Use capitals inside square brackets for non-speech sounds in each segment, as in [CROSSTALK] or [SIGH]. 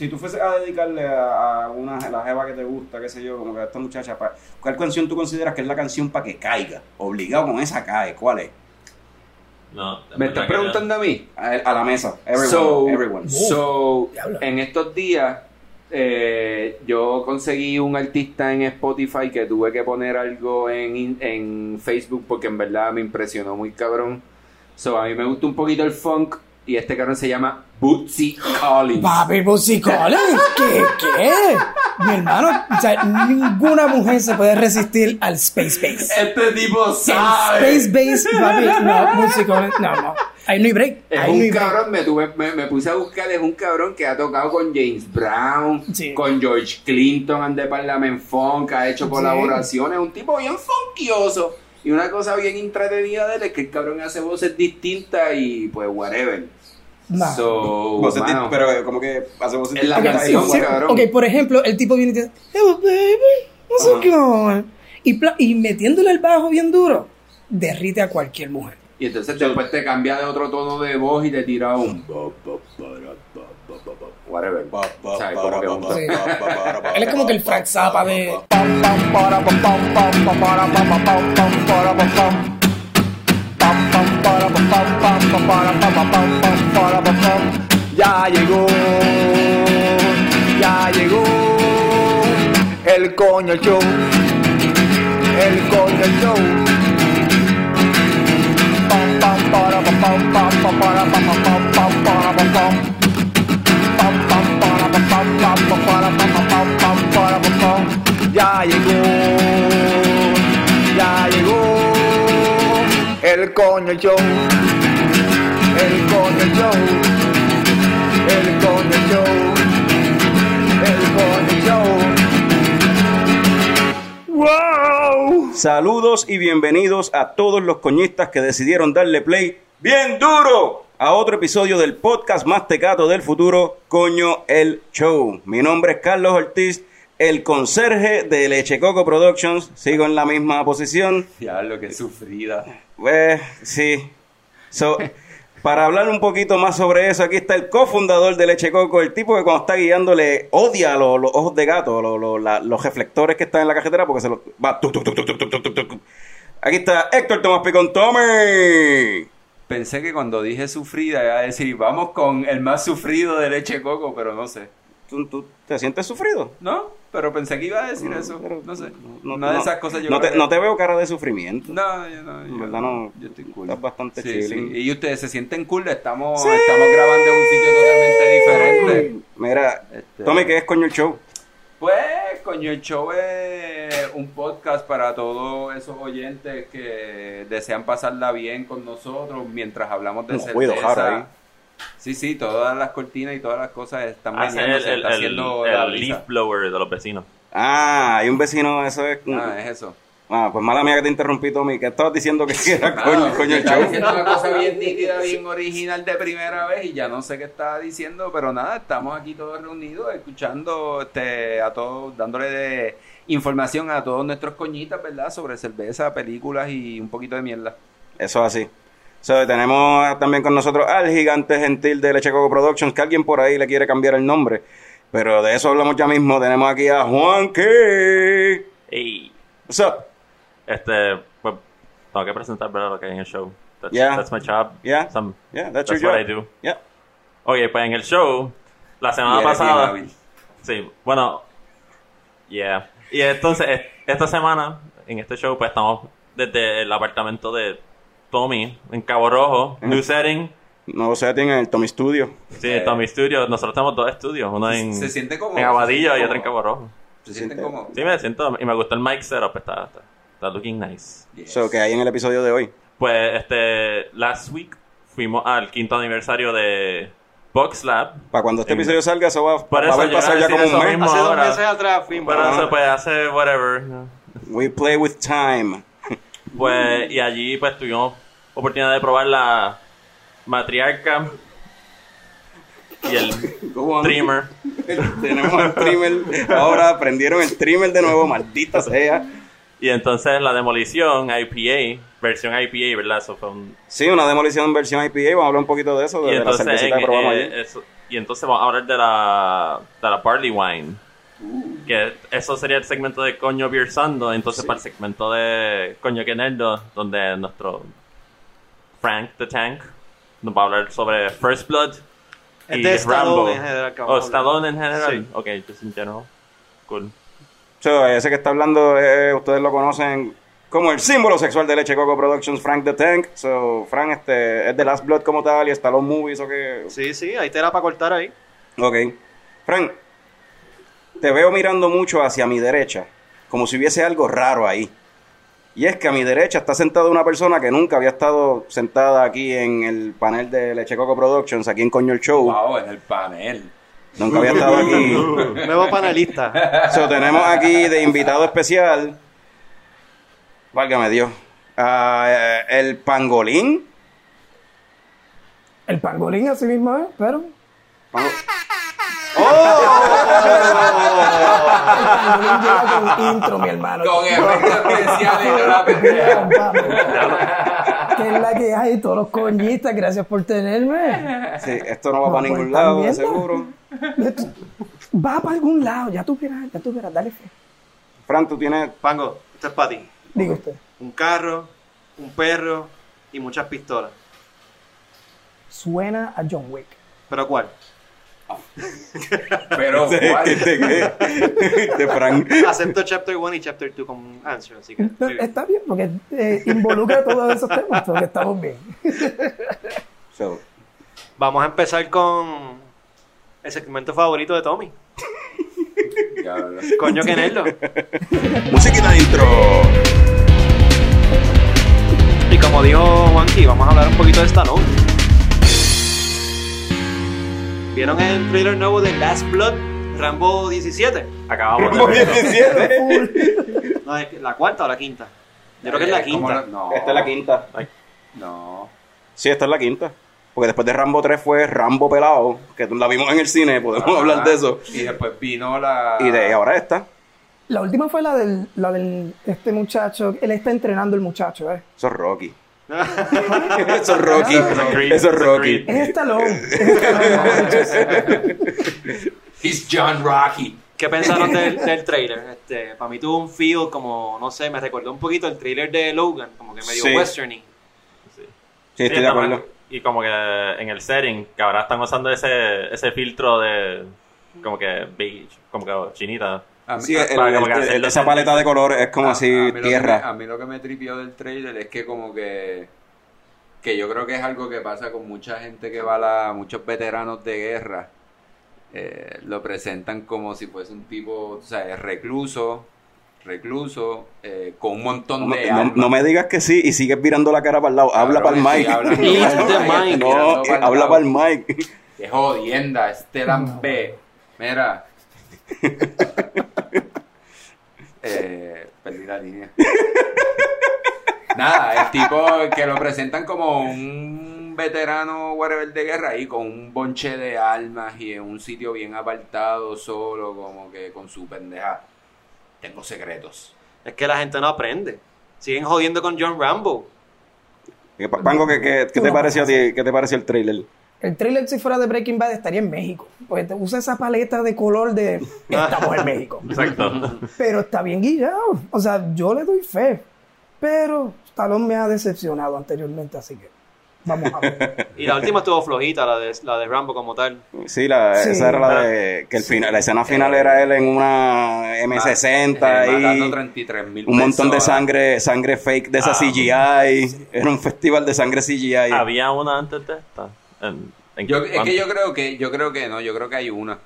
si tú fueses a dedicarle a, a una la jeva que te gusta, qué sé yo, como que a esta muchacha, pa- ¿cuál canción tú consideras que es la canción para que caiga? Obligado con esa cae, ¿cuál es? No, ¿Me estás preguntando a mí? A, a la mesa, everyone, so, everyone. so, en estos días eh, yo conseguí un artista en Spotify que tuve que poner algo en, en Facebook porque en verdad me impresionó muy cabrón. So, a mí me gusta un poquito el funk y este cabrón se llama Bootsy Collins. Papi, Pussy Collins, ¿qué? ¿Qué? Mi hermano, o sea, ninguna mujer se puede resistir al Space Base. Este tipo El sabe. Space Base, papi, no, Pussy Collins, no, no. Ahí no hay break. Es no un cabrón, me, tuve, me, me puse a buscar, es un cabrón que ha tocado con James Brown, Sí. con George Clinton, and the Parliament Funk, ha hecho Sí. colaboraciones, un tipo bien funkioso. Y una cosa bien entretenida de él es que el cabrón hace voces distintas y pues whatever. Nah. So, Voces mano, pero eh, como que hacemos Es la Ok, canción, sí, cabrón. ok, por ejemplo, el tipo viene y dice, "Hello, baby, what's going on?" Y, y metiéndole el bajo bien duro, derrite a cualquier mujer. y entonces después te cambia de otro tono de voz y te tira un whatever. ¿Sabes? Como que un- Sí. Él es como que el Frank Zappa de... Ya llegó, ya llegó el coño show, el coño show. Pam, pam, para, pam, pam, pam, pam, para, pam, pam, pam, pam, para, pam, pam. Pam, Ya llegó, ya llegó el coño show, el coño show. El Coño Show. El Coño Show. ¡Wow! Saludos y bienvenidos a todos los coñistas que decidieron darle play bien duro a otro episodio del podcast más tecato del futuro, Coño el Show. Mi nombre es Carlos Ortiz, el conserje de Leche Coco Productions. Sigo en la misma posición. Diablo, qué sufrida. Pues sí. So, para hablar un poquito más sobre eso, aquí está el cofundador de Leche Coco, el tipo que cuando está guiando le odia los, los ojos de gato, los, los- la- los reflectores que están en la cajetera porque se los va. tuc, tuc, tuc. Aquí está Héctor Tomás Picón Tommy. Pensé que cuando dije sufrida iba a decir, vamos con el más sufrido de leche coco, pero no sé. ¿Tú, tú te sientes sufrido? ¿No? Pero pensé que iba a decir eso. No sé. no- Una de esas cosas yo no te, que- no te veo cara de sufrimiento. No, yo no. Yo, En verdad no. Yo estoy cool. Estás bastante sí. Y ustedes se sienten cool, estamos, estamos grabando en un sitio totalmente diferente. Mira, Este- Tommy, ¿qué es coño el show? Pues, coño, el show es un podcast para todos esos oyentes que desean pasarla bien con nosotros mientras hablamos de No, cerveza. Sí, sí, todas las cortinas y todas las cosas están Ah, ese es meneándose, el, el, está el, haciendo el leaf blower de los vecinos. Ah, hay un vecino, eso es. Ah, es eso. Ah, pues mala mía que te interrumpí, Tommy. que estabas diciendo que [LAUGHS] era coño, Ah, coño el estaba show? diciendo una cosa [LAUGHS] bien nítida, bien original de primera vez y ya no sé qué estaba diciendo, pero nada, estamos aquí todos reunidos escuchando este a todos, dándole de información a todos nuestros coñitas, ¿verdad? Sobre cerveza, películas y un poquito de mierda. Eso es así. So, tenemos también con nosotros al gigante gentil de Leche Coco Productions, que alguien por ahí le quiere cambiar el nombre. Pero de eso hablamos ya mismo. Tenemos aquí a Juan K. Ey, What's up? Este, pues, tengo que presentar ¿verdad? lo que hay en el show. That's, Yeah. that's my job. Yeah. Some- Yeah, that's, that's your what job. I do. Yeah. Ok, pues en el show, la semana pasada. Sí, bueno, yeah. Y entonces, esta semana, en este show, pues estamos desde el apartamento de Tommy, en Cabo Rojo, new setting. Nuevo setting en el Tommy Studio. Sí, Eh. Tommy Studio. Nosotros tenemos dos estudios, uno en, Se siente como en Aguadillo y otro en Cabo Rojo. Se sienten siente- como Sí, me siento, y me gustó el mic setup, está, está, está looking nice. Yes. So, que hay en el episodio de hoy. Pues, este, last week fuimos al quinto aniversario de Box Lab. Para cuando este En- episodio salga, eso va, Por va a haber pasado ya como un mes. Hace dos ahora. meses atrás fuimos. Pero eso, pues, hace whatever. We play with time. Pues, y allí, pues, tuvimos oportunidad de probar la matriarca y el trimmer. [LAUGHS] Tenemos el trimmer. Ahora prendieron el trimmer de nuevo, maldita sea. Y entonces la demolición IPA, versión IPA, ¿verdad? Eso fue un... Sí, una demolición versión IPA. Vamos a hablar un poquito de eso, Y de la entonces cervecita en, que probamos eh, eso- y entonces vamos a hablar de la, de la Barley Wine. Que eso sería el segmento de Coño Beer Sando. Entonces, para el segmento de Coño que Nerdo, donde nuestro Frank the Tank nos va a hablar sobre First Blood Es y de Rambo. Stallone en general que ¿O vamos a hablar. Stallone en general? Sí. Ok, just in general. Cool. So, ese que está hablando, eh, ustedes lo conocen como el símbolo sexual de Leche Coco Productions, Frank the Tank. So, Frank este, es de Last Blood como tal y está los movies o que... Sí, sí, hay tela para cortar ahí. Ok. Frank, te veo mirando mucho hacia mi derecha, como si hubiese algo raro ahí. Y es que a mi derecha está sentada una persona que nunca había estado sentada aquí en el panel de Leche Coco Productions, aquí en Coño el Show. Wow, en el panel. Nunca había estado aquí. [LAUGHS] Nuevo panelista. So, tenemos aquí de invitado especial, válgame Dios, a, eh, el pangolín. El pangolín así mismo es, pero. Pango- [LAUGHS] El pangolín llega con intro, mi hermano. Con efectos especiales toda la. [LAUGHS] que es la que hay, todos los coñistas, gracias por tenerme. Sí, esto no va No, para ningún lado, de seguro. Va para algún lado, ya tú verás, ya tú verás, dale fe. Fran, tú tienes... Pango, esto es para ti. Diga usted. Un carro, un perro y muchas pistolas. Suena a John Wick. ¿Pero cuál? [LAUGHS] Pero, ¿cuál? de, de, [LAUGHS] de Frank. Acepto Chapter 1 y Chapter 2 como answer, así que... Está bien, porque eh, involucra todos esos temas, porque estamos bien. [LAUGHS] So, Vamos a empezar con el segmento favorito de Tommy. Coño que nerdo. musiquita de intro. Y como dijo Juanqui, vamos a hablar un poquito de Stallone. ¿Vieron el trailer nuevo de Last Blood? Rambo 17. Acabamos de Rambo verlo. [LAUGHS] 17. No, es la cuarta o la quinta. Yo creo que es la ¿Cómo quinta. la- No. Esta es la quinta. No. Sí, esta es la quinta. Porque después de Rambo 3 fue Rambo Pelado, que la vimos en el cine, podemos hablar de eso. Y después vino la. Y de ahora esta. La última fue la del, la del este muchacho, él está entrenando el muchacho, ¿eh? Eso es Rocky. [LAUGHS] Eso es Rocky. Eso es it's a Rocky. Es Stallone. Es [LAUGHS] Stallone. It's John Rocky. ¿Qué pensaron del, del trailer? Este, para mí tuvo un feel como, no sé, me recordó un poquito el trailer de Logan, como que medio Sí. westerny. Sí, estoy de acuerdo. Y como que en el setting, que ahora están usando ese, ese filtro de como que beige, como que chinita. A mí, Sí, a- el- para como que el- hacerlo esa paleta de colores es como a- así, a mí lo que me- tierra. a mí lo que me tripió del trailer es que como que que yo creo que es algo que pasa con mucha gente que va a la, muchos veteranos de guerra eh, lo presentan como si fuese un tipo, o sea, recluso, recluso, eh, con un montón No, de no- no me digas que sí y sigues virando la cara para el lado. Habla para [LAUGHS] el [LAUGHS] No, eh, el habla para el mic. Qué jodienda, este B. Mira. La línea. [LAUGHS] Nada, el tipo que lo presentan como un veterano whatever de guerra ahí con un bonche de armas y en un sitio bien apartado, solo, como que con su pendeja. Tengo secretos. Es que la gente no aprende. Siguen jodiendo con John Rambo. Pa- Pango, ¿qué, qué, qué te pareció a ti? ¿Qué te pareció el trailer? El trailer, si fuera de Breaking Bad, estaría en México. Porque te usa esa paleta de color de estamos en México. [LAUGHS] Exacto. Pero está bien guillado. O sea, yo le doy fe. Pero Stallone me ha decepcionado anteriormente, así que vamos a ver. [LAUGHS] Y la última estuvo flojita, la de, la de Rambo como tal. Sí, la, Sí. esa era la de que el final, la escena final era él en una M60 Eh, matando y 33 mil un montón de sangre, sangre fake de esa Ah. CGI. Era un festival de sangre CGI. Había una antes de esta. En- en- Yo, es que yo creo que, yo creo que no, yo creo que hay una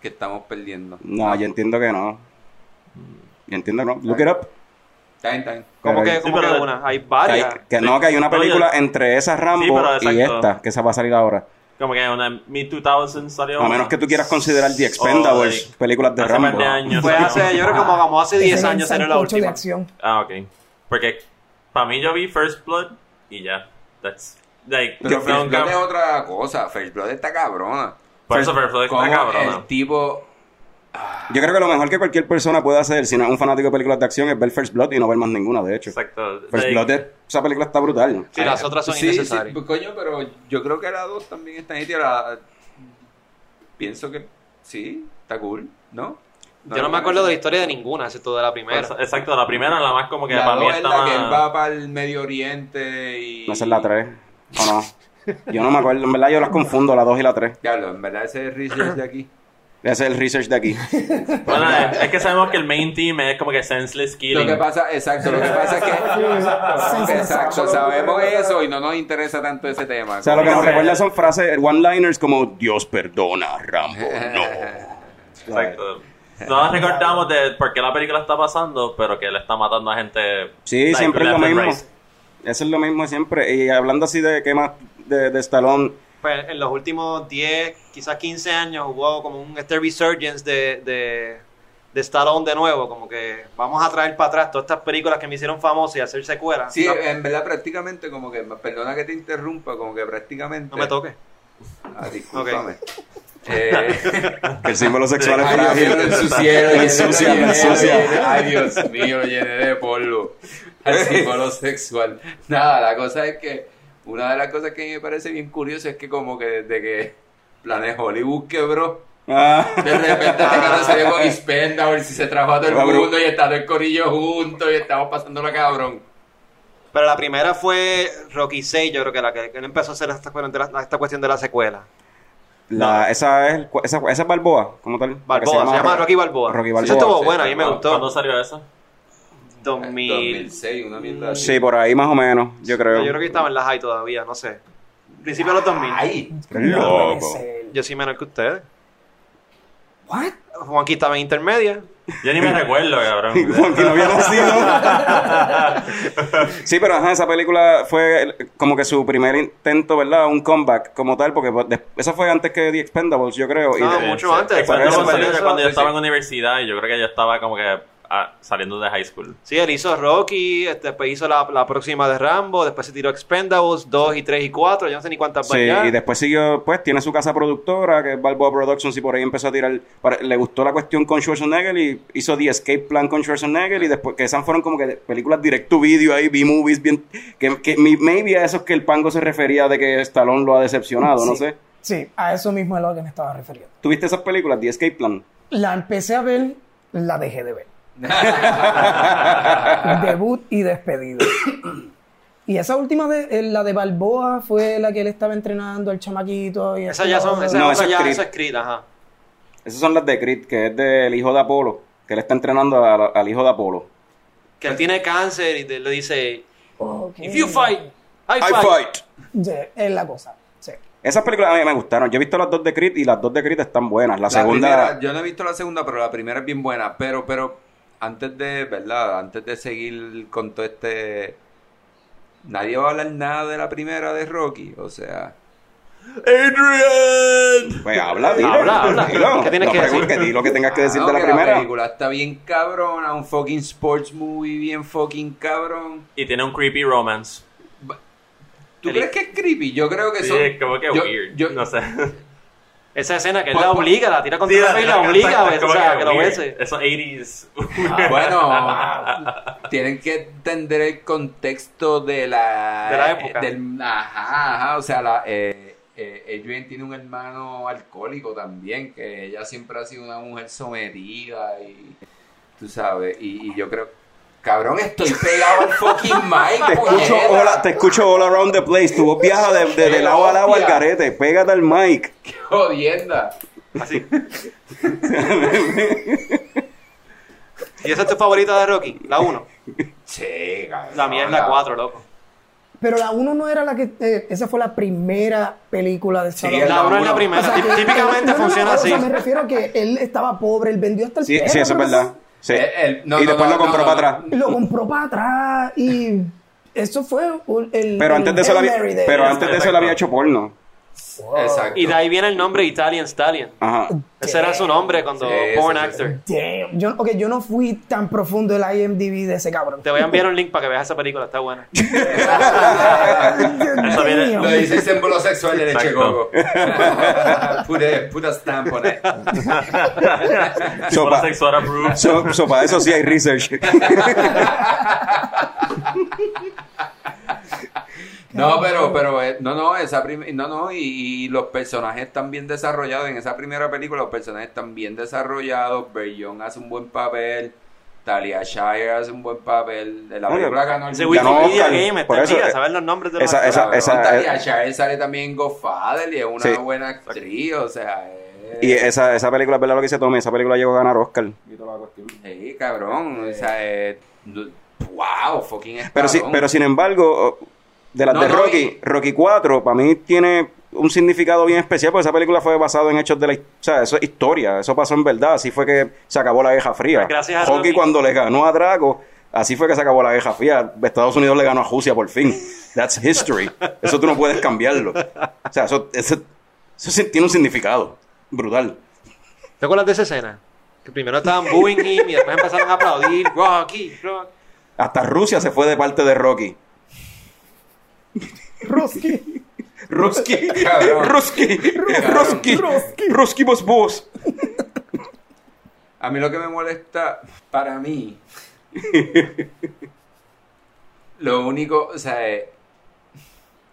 que estamos perdiendo. No, yo entiendo que no. Yo entiendo que no. Look it up. Está bien, está bien. ¿Cómo que, cómo pero que una? Hay Que, hay- varias. que Sí. no, que hay una No, yo- película entre esa Rambo Sí, y esta, que esa va a salir ahora. Como que una mid-2000 salió. A menos que tú quieras considerar The Expendables, like, películas de hace Rambo. de años. Fue hace, yo creo que como, como hace 10 Ese es el años era la de última. acción. Ah, ok. Porque para mí yo vi First Blood y ya. That's. Like, Pero que First Blood es otra cosa. First Blood está cabrona. Por eso First Blood Como está cabrona. el tipo... Yo creo que lo mejor que cualquier persona puede hacer si no es un fanático de películas de acción es ver First Blood y no ver más ninguna, de hecho. Exacto. First Like, Blood, es- esa película está brutal. Sí, las otras son Sí, innecesarias. sí, pues, coño, pero yo creo que la 2 también está nítida. La- pienso que sí, está cool, ¿no? Yo no me acuerdo de la historia de ninguna, excepto de la primera. Pues, exacto, la primera la más como que La para mí dos es está la que él más... va para el Medio Oriente y... No es la 3. ¿O no? Yo no me acuerdo. En verdad yo las confundo, la 2 y la 3. Claro, en verdad ese es research de aquí. Ese es el research de aquí. Bueno, es, que sabemos que el main team es como que senseless Lo killing. que pasa, exacto, lo que pasa es que... [LAUGHS] exacto, sabemos eso y no nos interesa tanto ese tema. O sea, lo que nos recuerda son frases, one-liners como Dios perdona, Rambo, [LAUGHS] no. Exacto. No nos recordamos de por qué la película está pasando, pero que le está matando a gente. Sí, like, siempre es lo mismo. Eso es lo mismo siempre. Y hablando así de qué más de, de Stallone, Pues en los últimos 10, quizás 15 años hubo como un este resurgence de, de, de Stallone de nuevo, como que vamos a traer para atrás todas estas películas que me hicieron famosas y hacer secuelas. Sí, no, en verdad prácticamente como que, perdona que te interrumpa, como que prácticamente... no me toques. Ah, discúlpame. Eh, [LAUGHS] el símbolo sexual es frágil. lo. [LAUGHS] Ay, Dios mío, lo llené de polvo. Al símbolo sexual. Nada, la cosa es que una de las cosas que a mí me parece bien curioso es que como que desde que Planet Hollywood quebró, Ah, de repente este cara salió con Expendables y se trajo a todo el Cabrón. mundo y está todo el corillo juntos y estamos pasando la cabrón. Pero la primera fue Rocky 6, yo creo que la que, que él empezó a hacer esta, cuestión de la- esta cuestión de la secuela. La, esa, es, esa, esa es Balboa, como tal. Balboa, se llama Rocky Balboa. Rocky Eso estuvo Sí, bueno, a mí me gustó. ¿Cuándo salió eso? 2000. 2006, una mierda así. Sí, por ahí más o menos, yo creo. Yo creo que estaba en la high todavía, no sé. Principio de los 2000. Ay, loco. Yo sí menor que ustedes. What? Juanqui estaba en intermedia. Yo ni me recuerdo, cabrón. [LAUGHS] Juan, que no había nacido. [LAUGHS] sí, pero ajá, esa película fue como que su primer intento, ¿verdad? Un comeback como tal, porque pues, eso fue antes que The Expendables, yo creo. y No, de- mucho antes. Expendables salió cuando yo estaba en universidad y yo creo que yo estaba como que saliendo de high school. Sí, él hizo Rocky, este, después hizo la, la próxima de Rambo, después se tiró Expendables 2 y 3 y 4, yo no sé ni cuántas Sí, y después siguió, pues tiene su casa productora, que es Balboa Productions, y por ahí empezó a tirar. para- le gustó la cuestión con Schwarzenegger y hizo The Escape Plan con Schwarzenegger, y después que esas fueron como que películas direct to video ahí, B-movies, bien. Que, que maybe a eso es que el pango se refería de que Stallone lo ha decepcionado, no sé. Sí, a eso mismo es lo que me estaba refiriendo. ¿Tuviste esas películas, The Escape Plan? La empecé a ver, la dejé de ver. [LAUGHS] Debut y despedida. Y esa última, de, eh, la de Balboa, fue la que él estaba entrenando al chamaquito. Y Esas ya son, esa No, ya, es Creed, ajá. Esas son las de Creed, que es del hijo de Apolo, que él está entrenando a- al hijo de Apolo. Que él tiene cáncer y te- le dice, Ok. if you fight, I I fight. fight. Es la cosa. Sí. Esas películas a mí me gustaron. Yo he visto las dos de Creed y las dos de Creed están buenas. La, La segunda. primera, yo no he visto la segunda, pero la primera es bien buena. Pero, pero, antes de, ¿verdad? Antes de seguir con todo este. Nadie va a hablar nada de la primera de Rocky. O sea. ¡Adrian! Pues habla, dilo. Habla, habla. Dilo. ¿Qué tienes No que decir? di lo que tengas que decir ah, de la que primera. La película está bien cabrona. Un fucking sports movie bien fucking cabrón. Y tiene un creepy romance. ¿Tú El- crees que es creepy? Yo creo que Sí, son. es como que yo- weird. yo- no sé. Esa escena que él Pues, la pues- obliga, la tira contra Sí, la y la obliga a exacto, ver, o sea, que lo bese. Esos 80s. Bueno, [LAUGHS] tienen que entender el contexto de la... De la época. del- ajá, ajá, o sea, la, eh, eh, Adrian tiene un hermano alcohólico también, que ella siempre ha sido una mujer sometida y... Tú sabes, y, y yo creo... Cabrón, estoy pegado al fucking [LAUGHS] mic, Te escucho, te escucho all around the place. Tu voz viaja de, de- de lado a lado al garete. Pégate al mic. Qué jodienda. Así. [LAUGHS] ¿Y esa es tu favorita de Rocky? La 1. Sí, cabrón. La mía es la 4, loco. Pero la 1 no era la que. eh, esa fue la primera película de Stallone. es La 1 es la primera. O sea, Típicamente no, no, no, funciona o así. sea, me refiero a que él estaba pobre, él vendió hasta el Sí, perro, sí, eso es verdad. Sí. Eh, no, y no, después no, lo compró no, para no. atrás. Lo compró para atrás y. Eso fue un- el. Pero antes de eso, Hail había, pero antes de eso le había hecho porno. Exacto. Y de ahí viene el nombre Italian Stallion. Ajá. Ese era su nombre cuando Sí, porn sí, sí, actor. Damn. Yo, ok, yo no fui tan profundo el IMDb de ese cabrón. Te voy a enviar un link para que veas esa película, está buena. [LAUGHS] Eso viene- Lo dice símbolo sexual de leche coco. put, a, put a stamp on it. [LAUGHS] Pa- sexual approved. so- so, para eso sí hay research. [LAUGHS] No, pero, pero, eh, no, no, esa no, no, y, y los personajes están bien desarrollados. En esa primera película los personajes están bien desarrollados. Young hace un buen papel. Talia Shire hace un buen papel. De la Oye, película ganó el Wikipedia Oscar, Game por está eso, tía, eh, saber los nombres de los esa- actores. esa- Talia eh, Shire sale también en Godfather y es una Sí. buena actriz, o sea, eh, Y esa, esa película, es verdad lo que dice Tommy, esa película llegó a ganar Oscar. sí, cabrón, o sea, eh, wow, fucking Pero, sí, cabrón. pero sin embargo, de las No, de no, Rocky, Rocky 4, para mí tiene un significado bien especial, porque esa película fue basada en hechos de la... his- O sea, eso es historia, eso pasó en verdad, así fue que se acabó la Guerra Fría. Pues gracias a Rocky Rocky. cuando le ganó a Drago, así fue que se acabó la Guerra Fría. Estados Unidos le ganó a Rusia por fin. That's history. Eso tú no puedes cambiarlo. O sea, eso, eso, tiene un significado brutal. ¿Te acuerdas de esa escena? Que primero estaban booing him y después empezaron a aplaudir. Rocky, Rocky. Hasta Rusia se fue de parte de Rocky. Roski. Ruski, Ruski, Ruski. Ruski vos vos. A mí lo que me molesta, para mí, [LAUGHS] lo único, o sea, eh,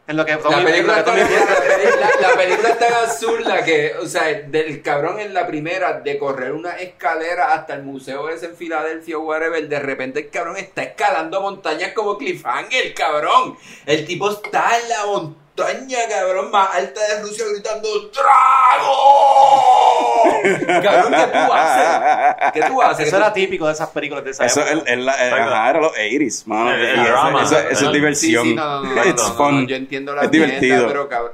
En lo que la Tommy- en lo película, que está, la, la- la película es tan absurda que, o sea, del cabrón en la primera de correr una escalera hasta el museo ese en Filadelfia o whatever, de repente el cabrón está escalando montañas como Cliffhanger, cabrón. El tipo está en la montaña, cabrón, más alta de Rusia gritando ¡Drago! [LAUGHS] Cabrón, ¿qué tú haces? ¿Qué tú haces? Eso era típico de esas películas de esa Eso es, época. el- el- la- eh, ajá, era los 80s, mano. El- el eso- drama. eso, eso es Sí, diversión. Sí, sí, no, no, no, It's no, no, fun. no, yo entiendo la es divertido. mierda, pero cabrón.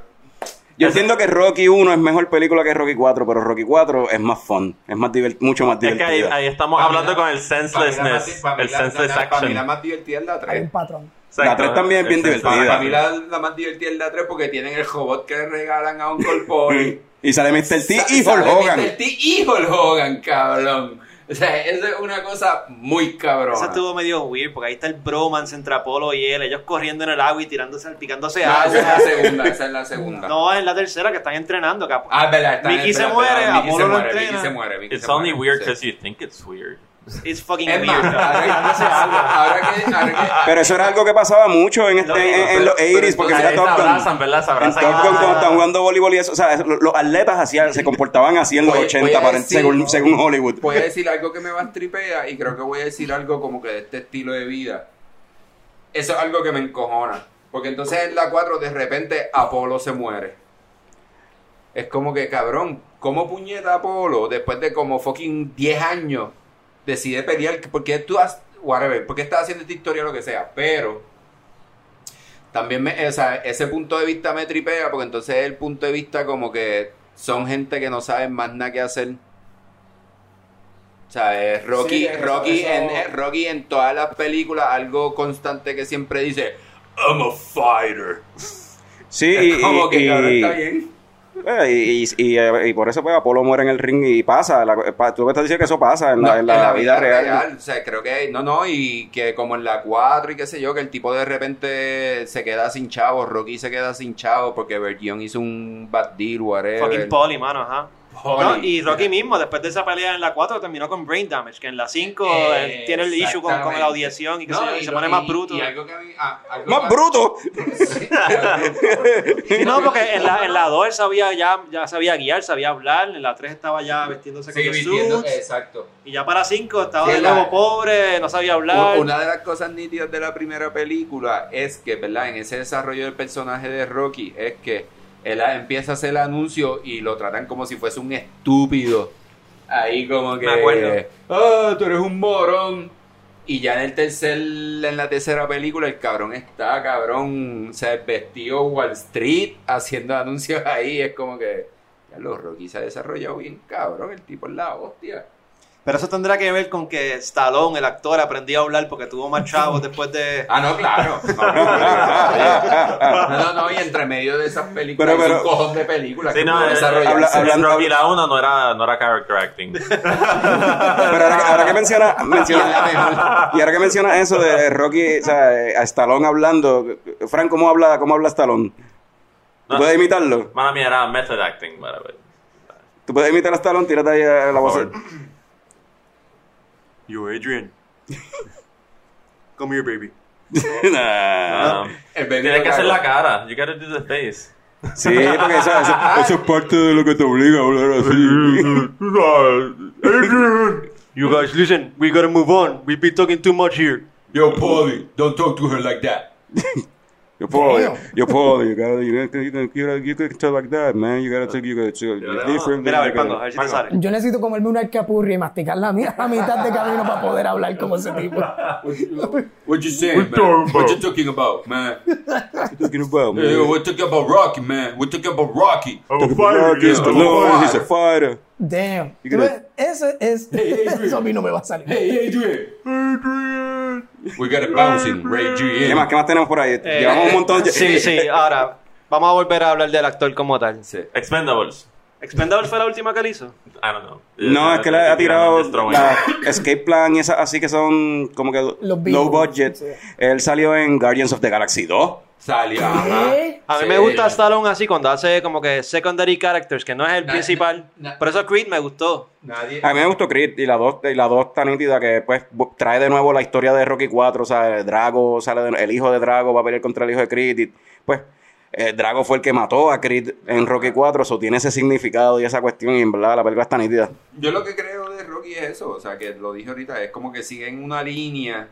Yo entiendo que Rocky 1 es mejor película que Rocky 4, pero Rocky 4 es más fun, es más divert- mucho más Es que ahí, divertida. ahí estamos Para hablando la- con el para mí la senselessness, para el senseless la- Para mí la action. más divertida es la Hay un 3. patrón. Exacto, tres también es bien senseless divertida. Para mí la, la más divertida es la 3 porque tienen el robot que le regalan a Uncle Paul. [LAUGHS] Y sale Mr. T y Hulk Hogan. Mr. T y Hulk Hogan, cabrón. O sea, eso es una cosa muy cabrona. Eso estuvo medio weird porque ahí está el bromance entre Apolo y él, ellos corriendo en el agua y tirándose, picándose No, agua. esa es la segunda, esa es la [LAUGHS] segunda. No, es la tercera que están entrenando. cap- Ah, es verdad, Mickey se muere, Apolo se lo muere, entrena. Mickey se muere, Mickey It's se only muere, weird sí. because you think it's weird. It's fucking Es weird. ahora que- Tirándose agua. ahora que- ahora que- Pero eso era algo que pasaba mucho en, este, en, en pero- los pero 80s, porque mira Top se Gun. abrazan, ¿verdad? Se En abrazan. Top Gun, cuando estaban jugando voleibol y eso, o sea, los, los atletas hacían, se comportaban así en los Voy- 80, voy a para- decir- según, según Hollywood. Voy a decir algo que me va a tripea y creo que voy a decir algo como que de este estilo de vida. Eso es algo que me encojona. Porque entonces en la 4 de repente Apolo se muere. Es como que, cabrón, ¿cómo puñeta Apolo después de como fucking 10 años decide pelear? Porque tú has, whatever, porque estás haciendo esta historia o lo que sea, pero también me, o sea, ese punto de vista me tripea porque entonces es el punto de vista como que son gente que no saben más nada que hacer. O sea, es Rocky, Sí, eso- Rocky, eso- En, eh, Rocky en todas las películas, algo constante que siempre dice, I'm a fighter. Sí, [LAUGHS] Es y, como que y- cabrón, y- está bien. Eh, y- y- y, eh, y por eso pues Apolo muere en el ring y pasa. la- pa- tú me estás diciendo que eso pasa en, No, la, en la vida, real. O sea, creo que, no, no, y que como en la 4 y qué sé yo, que el tipo de repente se queda sin chavo, Rocky se queda sin chavo porque Bergion hizo un bad deal, whatever. Fucking Polly, mano, ajá. No, y Rocky mismo, después de esa pelea en la 4, terminó con brain damage, que en la 5 Eh, tiene el issue con, con la audición y, que No, se, y se lo- pone más bruto. Y algo que a mí- ah, algo ¡Más bruto! Sí, [LAUGHS] no, porque en la, en la 2 él sabía ya, ya sabía guiar, sabía hablar, en la 3 estaba ya vestiéndose Sí, con vistiendo- suits, exacto. y ya para 5 estaba Sí, de la- nuevo pobre, no sabía hablar. Una de las cosas nítidas de la primera película es que, ¿verdad? En ese desarrollo del personaje de Rocky es que él empieza a hacer el anuncio y lo tratan como si fuese un estúpido. Ahí como que... Me acuerdo. ¡Ah, tú eres un morón! Y ya en el tercer, en la tercera película, el cabrón está, cabrón, o sea, vestido Wall Street, haciendo anuncios ahí. Es como que, ya los Rocky se ha desarrollado bien, cabrón, el tipo es la hostia. Pero eso tendrá que ver con que Stallone, el actor, aprendió a hablar porque tuvo más chavos después de... [LAUGHS] Ah, no, claro. [LAUGHS] No, no, no, y entre medio de esas películas Pero, pero- un cojón de películas Sí, que no, eh, habla- hablando- Rocky la 1 no era, no era character acting. [LAUGHS] Pero ahora, que- ahora que menciona, menciona- y ahora que menciona eso de Rocky, o sea, a Stallone hablando, Frank, ¿cómo habla, cómo habla Stallone? ¿Tú No. puedes imitarlo? Mala mía, era method acting, para ver. ¿Tú puedes imitar a Stallone? Tírate ahí eh, la voz. Favor. You, Adrian. Come here, baby. [LAUGHS] Nah. Um, tienes que hacer la cara. You gotta do the face. Sí, porque eso, eso- eso es parte de lo que te obliga a hablar así. You guys, listen, we gotta move on. We've been talking too much here. Yo, Polly, don't talk to her like that. [LAUGHS] Yo puedo, Damn. yo puedo, you gotta, you gotta, you gotta, you gotta, you gotta talk like that, man. You gotta take, you gotta, you gotta, different. Mira, a ver, Pango, a ver si te sale. Yo necesito comerme una alcapurria y masticar la mi- a mitad de camino para poder hablar como ese tipo. What you saying, man? What you talking about, man? talking about, man? Hey, we're talking about Rocky, man. We're talking about Rocky. Talking about Rocky, he's the Lord, he's a fighter. Damn. Ese es. [LAUGHS] Eso a mí no me va a salir. Hey, Adrian. We got a bouncing, Ray. ¿Qué más, qué más tenemos por ahí? Llevamos un montón. Eh, Sí, sí, ahora, vamos a volver a hablar del actor como tal. Sí. Expendables. ¿Expendables fue la última que él hizo? I don't know. No, es que le ha tirado la Escape Plan y esas así que son como que Los low budget. sí. Él salió en Guardians of the Galaxy 2. Salió. A mí Sí. me gusta Stallone así cuando hace como que secondary characters, que no es el Na- principal. na- Por eso Creed me gustó. Nadie. A mí me gustó Creed y la 2 y la 2 tan nítida que pues trae de nuevo la historia de Rocky 4, o sea, Drago sale de- el hijo de Drago va a pelear contra el hijo de Creed y pues eh, Drago fue el que mató a Creed en Rocky 4, eso tiene ese significado y esa cuestión y en verdad la película está nítida. Yo lo que creo de Rocky es eso, o sea, que lo dije ahorita, es como que siguen una línea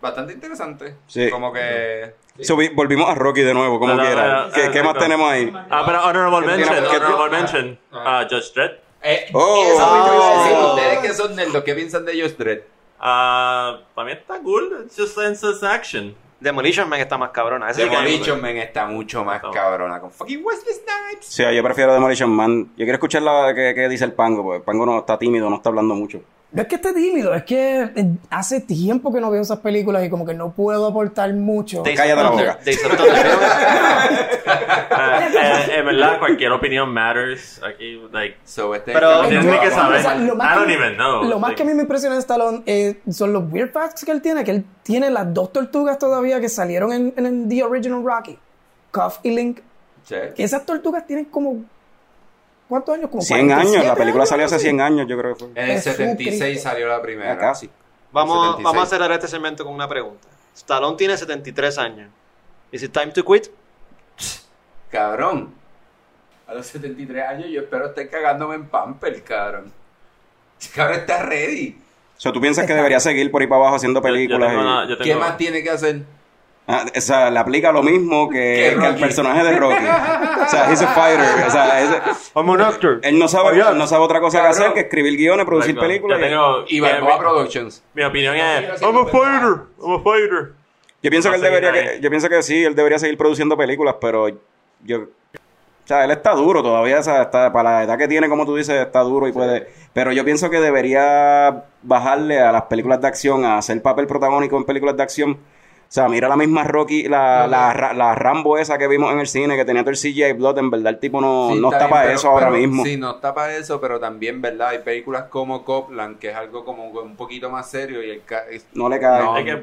bastante interesante. Sí. Como que... So, volvimos a Rocky de nuevo, como No, no, quiera. no, ¿Qué, no, qué más no. tenemos ahí? Ah, pero honorable ¿Qué mention, honorable tiene- mention. Ah. Uh, Judge Dredd. Eh, Oh. eso Oh. ustedes que son nerdos, ¿qué piensan de Josh Dredd? Uh, para mí está cool. It's just senseless action. Demolition Man está más cabrona. Ese Demolition Man está mucho más Está- cabrona con fucking Wesley Snipes. Sí, yo prefiero Demolition Man. Yo quiero escuchar la que, que dice el Pango, porque el Pango no está tímido, no está hablando mucho. No es que esté tímido, es que hace tiempo que no veo esas películas y como que no puedo aportar mucho. Days Cállate la boca. Thunder. [LAUGHS] Eh, eh, en verdad, cualquier opinión matters. Aquí, like, So, este Pero- ni que saber. O sea, lo más I que don't me- even know. Lo más Like, que a mí me impresiona de Stallone eh, son los weird facts que él tiene, que él tiene las dos tortugas todavía que salieron en, en, en The Original Rocky, Cuff y Link. Sí. Que esas tortugas tienen como... ¿Cuántos años? Como 100 años, 47 la película años, salió hace algo 100 años, yo creo que fue. En el Jesús 76 Cristo. salió la primera. Ah, casi. Vamos, 76. vamos a cerrar este segmento con una pregunta. Stallone tiene 73 años. ¿Is it time to quit? Cabrón. A los 73 años yo espero estar cagándome en pamper, cabrón. Cabrón, está ready. O sea, ¿tú piensas que debería seguir por ahí para abajo haciendo yo- yo películas? tengo y- una- yo ¿Qué tengo- más tiene que hacer? Ah, o sea, le aplica lo mismo que, [LAUGHS] Rocky. personaje de Rocky. O sea, he's a fighter. O sea, ese- I'm an actor. él no sabe, él no sabe otra cosa que hacer que escribir guiones, producir Like, películas. Tengo. Y Balboa mi- Productions. Mi opinión es. I'm a fighter. I'm a fighter. Yo pienso que él debería, que, yo pienso que sí, él debería seguir produciendo películas, pero yo, o sea, él está duro todavía, o sea, está, para la edad que tiene, como tú dices, está duro y puede, pero yo pienso que debería bajarle a las películas de acción, a hacer papel protagónico en películas de acción. O sea, mira la misma Rocky, la, la, la Rambo esa que vimos en el cine, que tenía todo el CGI Blood, en verdad el tipo no, Sí, no está, para pero- eso ahora pero- mismo. Sí, no está para eso, pero también, ¿verdad? Hay películas como Copland, que es algo como un poquito más serio y el... ca- es- No le cae. No. Es que,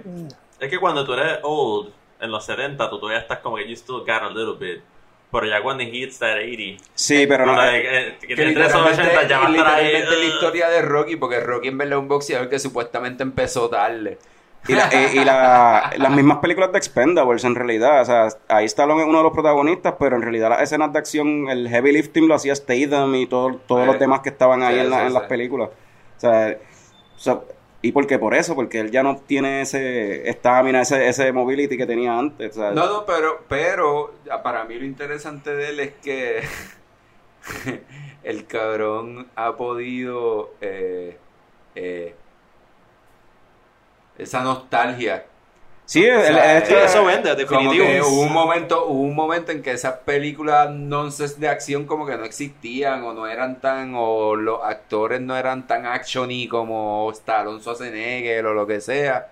es que cuando tú eres old, en los 70, tú todavía estás como que you still got a little bit. Pero ya cuando hits that 80, Sí, pero no. like, eh, que Que tiene 3 o 80, ya va a estar ahí. literalmente la eh, historia de Rocky, porque Rocky en verdad es un boxeador que supuestamente empezó tarde. Y, la- y- y la- las mismas películas de Expendables, en realidad. O sea, ahí Stallone es uno de los protagonistas, pero en realidad las escenas de acción, el heavy lifting lo hacía Statham y todo- todos Sí. los demás que estaban ahí Sí, en, la- sí, en sí. las películas. O sea, o sea, ¿y por qué? Por eso, porque él ya no tiene ese estamina, ese, ese mobility que tenía antes. No, no, pero, pero para mí lo interesante de él es que [LAUGHS] el cabrón ha podido eh, eh, esa nostalgia. Sí, O sea, eso vende, Como definitivo. que hubo un momento, hubo un momento en que esas películas nonsense de acción como que no existían o no eran tan, o los actores no eran tan actiony como Stallone Schwarzenegger o lo que sea.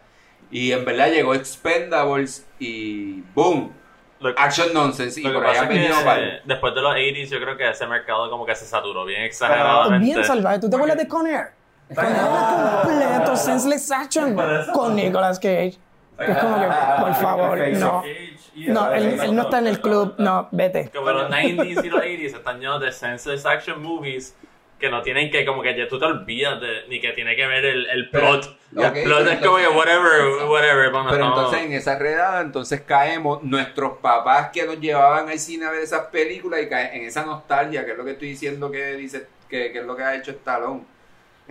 Y en verdad llegó Expendables y boom, Lo, action nonsense y lo que por es venido eh, después de los 80s, yo creo que ese mercado como que se saturó bien Bien exageradamente. salvaje. ¿Tú te acuerdas de Con Air? Completo senseless action con Nicolas Cage. Que es como que, por favor, no. No, él, él no está en el club. No, vete. Como los 90s y los 80s están llenos de senseless action movies que no tienen que, como que ya tú te olvidas de, ni que tiene que ver el, el plot. Pero- el plot es como que whatever, whatever. vamos, Pero entonces en esa redada, entonces caemos, nuestros papás que nos llevaban al cine a ver esas películas y caen en esa nostalgia, que es lo que estoy diciendo que dice, que, que es lo que ha hecho Stallone.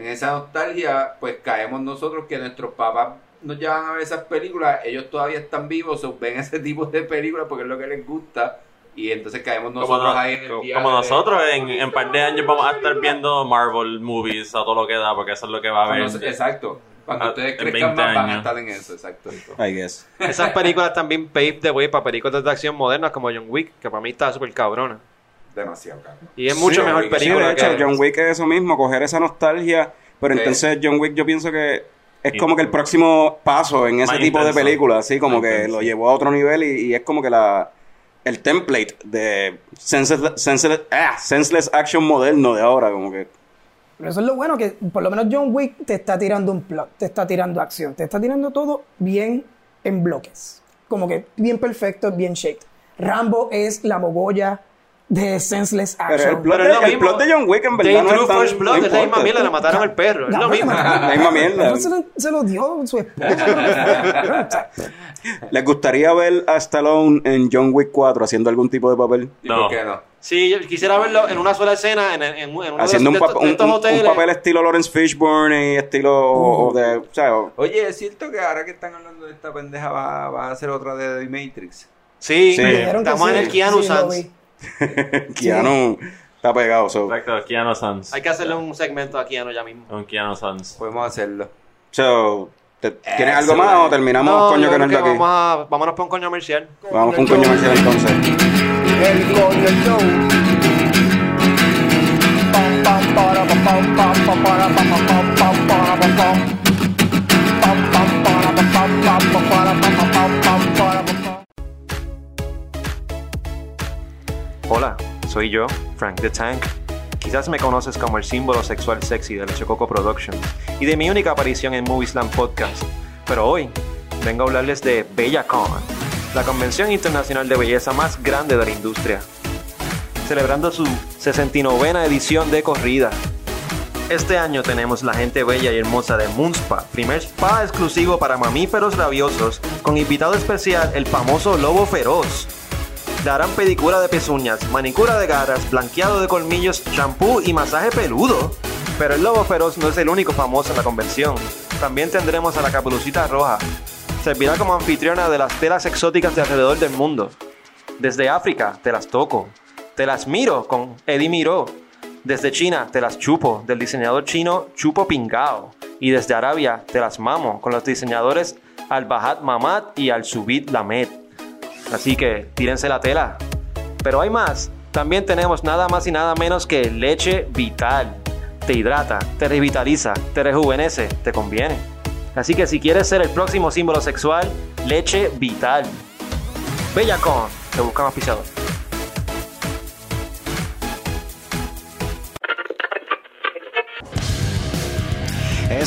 En esa nostalgia, pues caemos nosotros que nuestros papás nos llevan a ver esas películas, ellos todavía están vivos, o ven ese tipo de películas porque es lo que les gusta, y entonces caemos como, nosotros no- ahí en el como de- nosotros, en, en un par de años vamos a estar viendo Marvel movies a todo lo que da, porque eso es lo que va a haber. Exacto. Cuando ustedes crezcan 20 más, van a estar en eso, exacto. I guess. Esas películas también paved the way para películas de acción modernas como John Wick, que para mí está súper cabrona. Demasiado cabrón. Y es mucho Sí, mejor sí, película de hecho, que... John Wick es eso mismo, coger esa nostalgia. Pero Sí. entonces John Wick yo pienso que es como que el próximo paso en ese Más tipo de intenso. películas, así como Más que intenso. lo llevó a otro nivel y, y es como que la el template de senseless, senseless, ah, senseless action moderno de ahora, como que Pero eso es lo bueno, que por lo menos John Wick te está tirando un plot, te está tirando acción, te está tirando todo bien en bloques. Como que bien perfecto, bien shaped. Rambo es la mogolla de senseless pero action. el plot, Pero de, lo el mismo. plot de John Wick en verdad no es tan, First Blood, no es la misma mierda, le mataron al perro, es lo mismo. la misma mierda. Se lo, se lo dio su esposa. [LAUGHS] ¿Les gustaría ver a Stallone en John Wick 4 haciendo algún tipo de papel? ¿Y No. por qué no? Sí, yo quisiera verlo en una sola escena, en, en, en uno Haciendo de, un, pap- de un- estos un- un hoteles. papel estilo Lawrence Fishburne y estilo o- o de, o sea, Oye, es cierto que ahora que están hablando de esta pendeja va, va a hacer otra de The Matrix. Sí, estamos en el Keanu sí, Keanu está pegado. So. Exacto, Keanu Sans. Hay que hacerle un segmento a Keanu ya mismo. Un Keanu Sans. Podemos hacerlo. So, ¿te- ¿Tienes algo más o terminamos No, coño que no es de aquí? vamos a, vámonos para un coño comercial. Vamos con coño comercial entonces. El coño show. Pam, pam, para, Hola, soy yo, Frank the Tank. Quizás me conoces como el símbolo sexual sexy de Leche Coco Productions y de mi única aparición en Moviesland Podcast. Pero hoy vengo a hablarles de BellaCon, la convención internacional de belleza más grande de la industria, celebrando su 69 edición de corrida. Este año tenemos la gente bella y hermosa de Moonspa, primer spa exclusivo para mamíferos rabiosos, con invitado especial el famoso lobo feroz. Darán pedicura de pezuñas, manicura de garras, blanqueado de colmillos, champú y masaje peludo. Pero el lobo feroz no es el único famoso en la convención. También tendremos a la caperucita roja. Servirá como anfitriona de las telas exóticas de alrededor del mundo. Desde África te las toco. Te las miro con Eddie Miró. Desde China te las chupo del diseñador chino Chupo Pingao. Y desde Arabia te las mamo con los diseñadores Al-Bahad Mamad y Al-Subid Lamed. Así que tírense la tela. Pero hay más. También tenemos nada más y nada menos que leche vital. Te hidrata, te revitaliza, te rejuvenece, te conviene. Así que si quieres ser el próximo símbolo sexual, leche vital. Bellacon, te buscan auspiciador.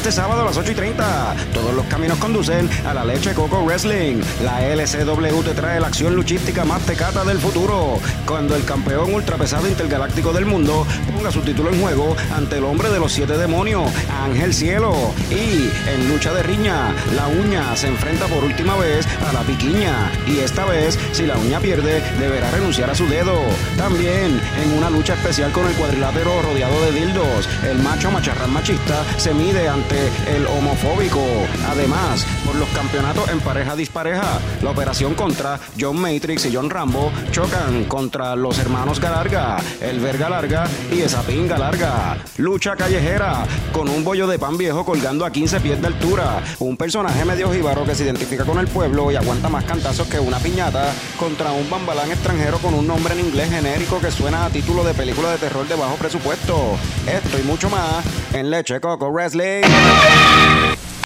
Este sábado a las 8 y 30, todos los caminos conducen a la Leche Coco Wrestling. La LCW te trae la acción luchística más tecata del futuro. Cuando el campeón ultrapesado intergaláctico del mundo ponga su título en juego ante el hombre de los siete demonios, Ángel Cielo. Y en lucha de riña, la uña se enfrenta por última vez a la piquiña. Y esta vez, si la uña pierde, deberá renunciar a su dedo. También en una lucha especial con el cuadrilátero rodeado de dildos, el macho macharrán machista se mide ante el homofóbico. Además, por los campeonatos en pareja dispareja, la operación contra John Matrix y John Rambo chocan contra los hermanos Galarga, el Verga Larga y esa pinga larga. Lucha callejera con un bollo de pan viejo colgando a 15 pies de altura. Un personaje medio jíbaro que se identifica con el pueblo y aguanta más cantazos que una piñata contra un bambalán extranjero con un nombre en inglés genérico que suena a título de película de terror de bajo presupuesto. Esto y mucho más en Leche Coco Wrestling.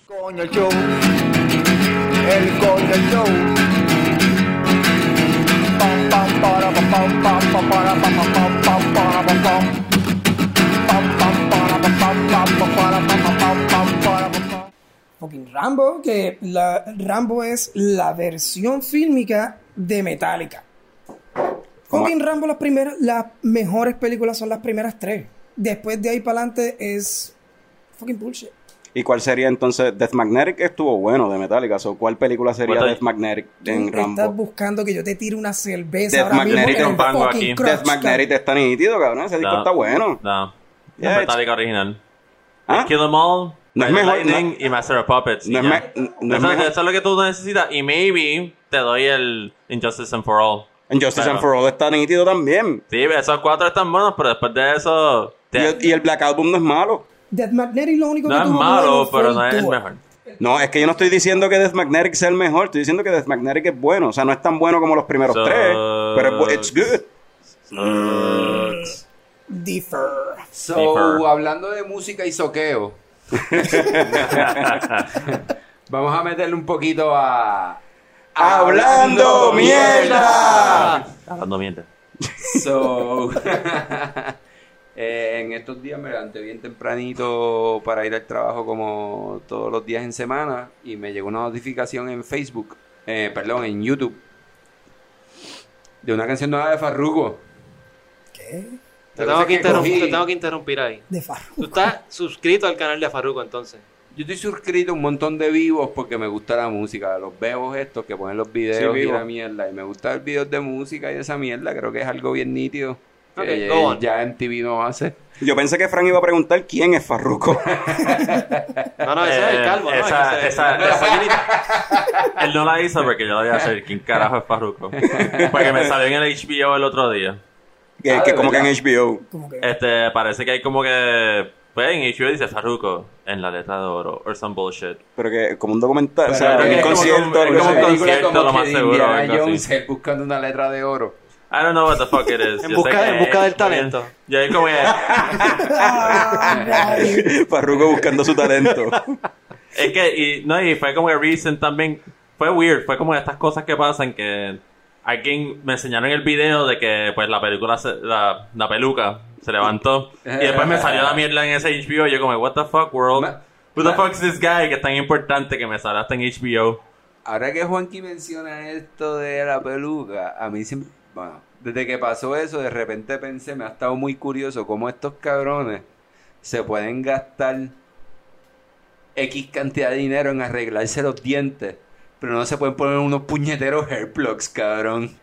Coño show, el coño show. Pam pam para pam pam pam pam para pam pam pam pam para pam pam. Pam pam para pam pam pam pam para pam pam pam pam para pam pam. Fucking Rambo, que la, Rambo es la versión fílmica de Metallica. Fucking Rambo, las primeras, las mejores películas son las primeras tres. después de ahí para adelante es fucking bullshit. ¿Y cuál sería entonces? Death Magnetic estuvo bueno de Metallica. So, ¿Cuál película sería Death Magnetic Tú en estás Rambo? buscando que yo te tire una cerveza Death ahora Magnetic mismo en aquí. crotch, Death Magnetic está nítido, cabrón. Ese disco No, está bueno. No. Yeah, es Metallica original. ¿Ah? Kill Em All, No es mejor, Lightning no- y Master of Puppets. no es me- no es eso, mejor. eso es lo que tú necesitas. Y maybe te doy el Injustice and For All. En Justice Pero- and For All está nítido también. Sí, esos cuatro están buenos, pero después de eso... Y el, y el Black Album no es malo. Death Magnetic lo único no que es tuvo malo, bueno pero no es mejor. No, es que yo no estoy diciendo que Death Magnetic sea el mejor. Estoy diciendo que Death Magnetic es bueno. O sea, no es tan bueno como los primeros Sucks. tres. Pero it's good. Differ. So, hablando de música y soqueo, [LAUGHS] vamos a meterle un poquito a. ¡Hablando mierda! Hablando mierda. So, [LAUGHS] eh, en estos días me levanté bien tempranito para ir al trabajo como todos los días en semana y me llegó una notificación en Facebook, eh, perdón, en YouTube, de una canción nueva de Farruko. ¿Qué? Te tengo, que que te tengo que interrumpir ahí. De. Tú estás suscrito al canal de Farruko entonces. Yo estoy suscrito a un montón de vivos porque me gusta la música. Los bebos estos que ponen los videos Sí, y la mierda. Y me gusta ver videos de música y de esa mierda. Creo que es algo bien nítido. Ok, que go on. ya en TV no hace. Yo pensé que Frank iba a preguntar quién es Farruko. No, no, ese es el Eh, calvo, ¿no? esa- Es que ese- esa- esa- Él no la hizo porque yo la voy a hacer. ¿Quién carajo es Farruko? Porque me salió en el HBO el otro día. que, Ah, que ¿de como que en? HBO. Como que... Este, parece que hay como que... Pues en HBO dice Farruko en la letra de oro. Or some bullshit. Pero que como un documental. o Pero sea, creo que un concierto. como un concierto, lo más seguro. Jones, buscando una letra de oro. I don't know what the fuck it is. En busca- que- en busca del talento. Yo es como Farruko [LAUGHS] buscando su talento. [LAUGHS] Es que, y, no, y fue como que recent también, fue weird, fue como estas cosas que pasan que alguien me enseñaron el video de que pues la película, se- la, la peluca se levantó y después me salió la mierda en ese HBO y yo como, what the fuck world, Ma- who the ma- fuck is this guy que es tan importante que me sale hasta en HBO. Ahora que Juanqui menciona esto de la peluca, a mí siempre. Bueno, desde que pasó eso, de repente pensé, me ha estado muy curioso cómo estos cabrones se pueden gastar X cantidad de dinero en arreglarse los dientes, pero no se pueden poner unos puñeteros hair plugs, cabrón.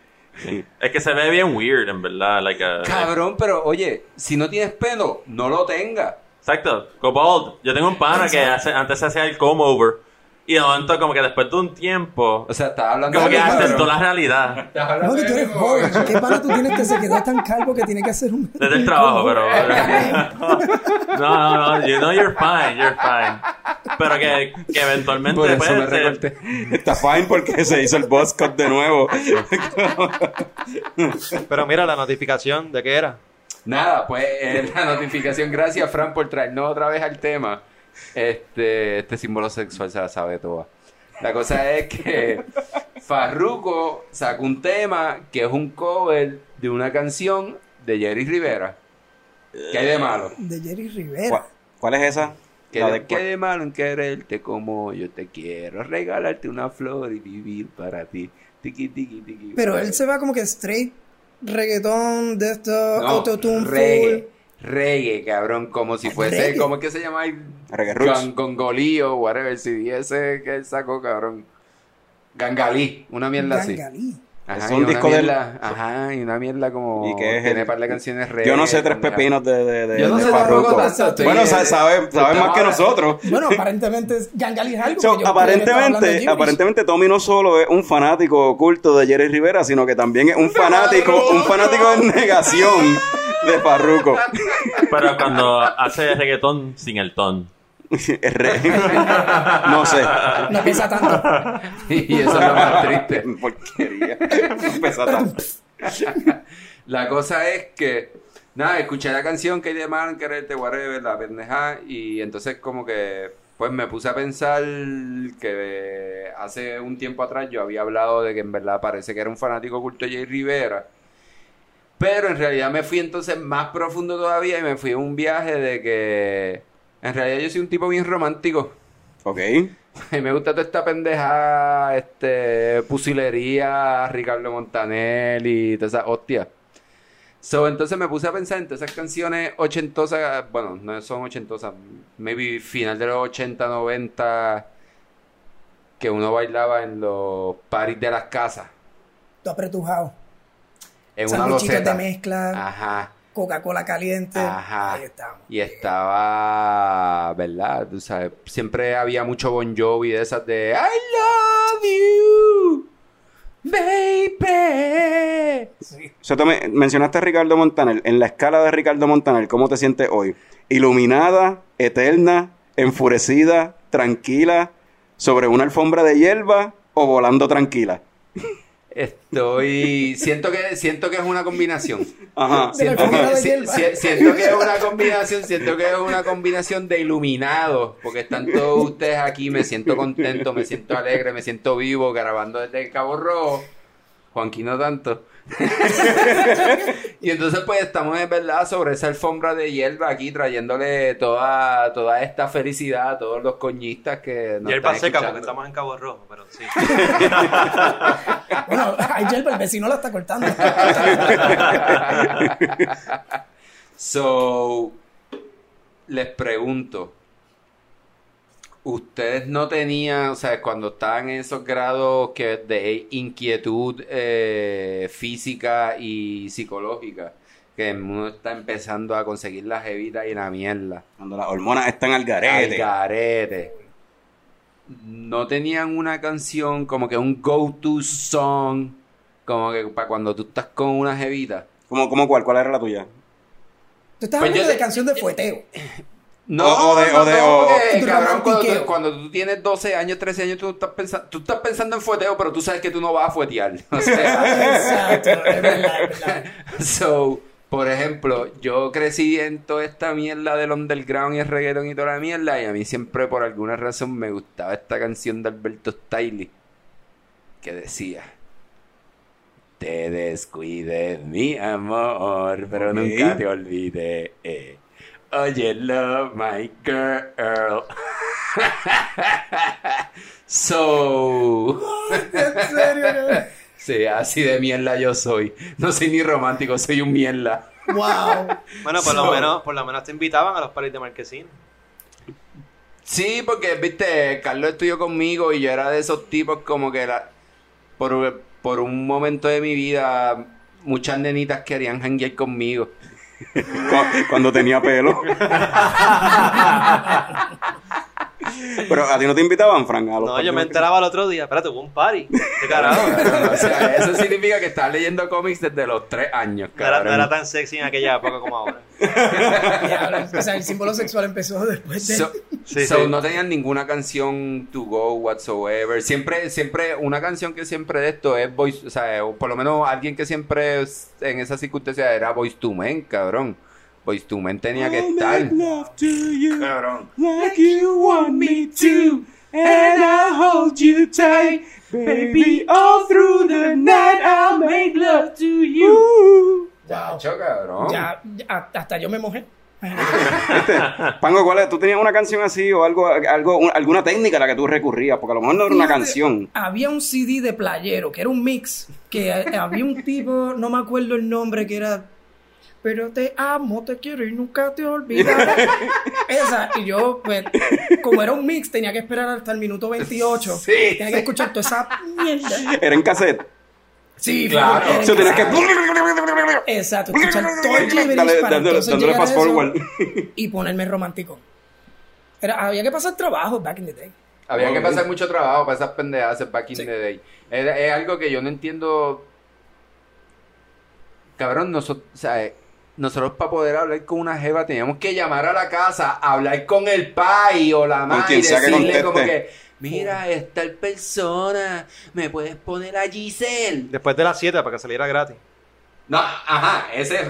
Es que se ve bien weird en verdad, like a- Cabrón, pero oye, si no tienes pelo, no lo tenga. Exacto, go bald. Yo tengo un pana que hace, antes se hacía el comb over y de momento como que después de un tiempo O sea, estás hablando como que Claro, aceptó la realidad. Estás No, hablando que tú de eres mí, joven. ¿Qué pana tú tienes que se quedó tan calvo que tiene que hacer un... Desde el trabajo, pero. [LAUGHS] no, no, no. You know you're fine, you're fine. Pero que, que eventualmente. Por eso me recorté. Está fine porque se hizo el boss cut de nuevo. [LAUGHS] Pero mira la notificación de qué era. Nada, pues eh, la notificación, gracias Fran por traernos otra vez al tema. Este, este símbolo sexual se la sabe toda. La cosa es que Farruko sacó un tema que es un cover de una canción de Jerry Rivera. ¿Qué hay de malo? De Jerry ¿Cuál, Rivera. cuál es esa? ¿Qué, La de, de- qué de malo en quererte como yo te quiero? Regalarte una flor y vivir para ti. Tiki, tiki, tiki. Pero él se va como que straight reggaetón de esto, No, autotune reggae, reggae, cabrón, como si fuese, Reggae. ¿cómo es que se llama? ahí? Reggae Roots. O whatever, si ese que él sacó, cabrón. Gangalí, una mierda así. Gangalí. Ajá, Es un una disco de mierda, Ajá, y una mierda como... ¿Y qué es Tiene el- par de canciones reggae. Yo no sé tres pepinos de, de, de, Yo no de sé Farruko. estoy- Bueno, sa- sabe, sabe más que nosotros. Bueno, aparentemente es- Gangalí es algo. So, que yo que aparentemente, aparentemente Tommy no solo es un fanático oculto de Jerry Rivera, sino que también es un fanático, un fanático en negación [LAUGHS] de Farruko. Pero cuando hace reggaetón sin el ton. [LAUGHS] Re- no sé. No pesa tanto. [LAUGHS] y eso es lo más triste. [LAUGHS] Porquería. No pesa tanto. La cosa es que, nada, escuché la canción que hay de Man, quererte, whatever, la pendeja, y entonces como que, pues me puse a pensar que hace un tiempo atrás yo había hablado de que en verdad parece que era un fanático oculto de Jay Rivera, pero en realidad me fui entonces más profundo todavía y me fui a un viaje de que, en realidad yo soy un tipo bien romántico. Ok. Y [LAUGHS] me gusta toda esta pendeja, este, pusilería, Ricardo Montaner y toda esa hostia. So, entonces me puse a pensar en todas esas canciones ochentosas, bueno, no son ochentosas, maybe final de los 80, 90, que uno bailaba en los parties de las casas, Tú apretujado. En una de mezcla, Ajá, Coca-Cola caliente. ajá. Ahí estamos. Y estaba, ¿verdad? Tú sabes, siempre había mucho Bon Jovi de esas de I love you, baby. O sea, tú me- mencionaste a Ricardo Montaner. En la escala de Ricardo Montaner, ¿cómo te sientes hoy? ¿Iluminada, eterna, enfurecida, tranquila, sobre una alfombra de hierba o volando tranquila? Estoy. Siento que, siento que es una combinación. Ajá. Siento que, si- si- siento que es una combinación, siento que es una combinación de iluminados, porque están todos ustedes aquí, me siento contento, me siento alegre, me siento vivo, grabando desde Cabo Rojo. Juanquín no tanto. [LAUGHS] y entonces pues estamos en verdad sobre esa alfombra de hierba aquí trayéndole toda, toda esta felicidad a todos los coñistas que nos Hierba están seca escuchando. porque estamos en Cabo Rojo, pero sí. [LAUGHS] Bueno, hay hierba, el vecino la está cortando. [LAUGHS] so, les pregunto, ¿ustedes no tenían, o sea, cuando estaban en esos grados que de inquietud eh, física y psicológica, que uno está empezando a conseguir la jevita y la mierda? Cuando las hormonas están al Al garete. garete. No tenían una canción como que un go-to song, como que para cuando tú estás con una jevita. ¿Cómo, cómo cuál? ¿Cuál era la tuya? Tú estás Pues hablando yo de canción de fueteo. [LAUGHS] No, O- o de- no, o de- no, o- porque, o- cabrón, cuando, tú, cuando tú tienes 12 años, 13 años, tú estás, pensando, tú estás pensando en fueteo, pero tú sabes que tú no vas a fuetear. [LAUGHS] O sea, Exacto, es verdad, es verdad. so, por ejemplo, yo crecí en toda esta mierda del underground y el reggaeton y toda la mierda, y a mí siempre, por alguna razón, me gustaba esta canción de Alberto Stiley, que decía... Te descuides, mi amor, pero nunca te olvides. eh. Oye, love my girl. [LAUGHS] so. En serio. [LAUGHS] Sí, así de mierda yo soy. No soy ni romántico, soy un mierda. Wow. Bueno, por lo menos, por lo menos te invitaban a los paris de Marquesina. Sí, porque, viste, Carlos estudió conmigo y yo era de esos tipos como que la, por, por un momento de mi vida, muchas nenitas querían janguear conmigo. Cu- [LAUGHS] Cuando tenía pelo. [LAUGHS] Pero a ti no te invitaban, Frank. A los No, yo me enteraba el otro día. Espérate, hubo un party. [LAUGHS] ¿Qué carajo? o sea, eso significa que estás leyendo cómics desde los tres años, No era, no cabrón. era tan sexy en aquella época como ahora. O sea, el símbolo sexual empezó después de. So, Sí, so, sí. no tenían ninguna canción to go whatsoever. Siempre, siempre, una canción que siempre de esto es voice, o sea, o por lo menos alguien que siempre es- en esa circunstancia era voice to men, cabrón. Voice to men tenía que estar. Cabrón. Like you want me to, and I hold you tight, baby. All through the night, I'll make love to you. Wow. Chacho, cabrón. Ya, ya, hasta yo me mojé. Pango, ¿cuál es? ¿Tú tenías una canción así o algo, algo, un- alguna técnica a la que tú recurrías? Porque a lo mejor no era una canción. Había un CD de playero, que era un mix, que eh, había un tipo, no me acuerdo el nombre, que era Pero te amo, te quiero y nunca te olvidaré. [LAUGHS] Esa, y yo, pues, como era un mix, tenía que esperar hasta el minuto 28. Sí, tenía que escuchar toda esa mierda. Era en cassette. Sí, Claro. Eso tenías que... Exacto, escuchar todo el gibberish Dale, para dándole- entonces fast forward. y ponerme romántico. Era, había que pasar trabajo back in the day. Había que pasar mucho trabajo para esas pendejadas back in Sí. the day. Es, es algo que yo no entiendo. Cabrón, nosotros, o sea, eh, nosotros para poder hablar con una jeva teníamos que llamar a la casa, hablar con el pai o la madre y decirle como que, mira, es tal persona, me puedes poner a Giselle. Después de las 7 para que saliera gratis. No, ajá, ese,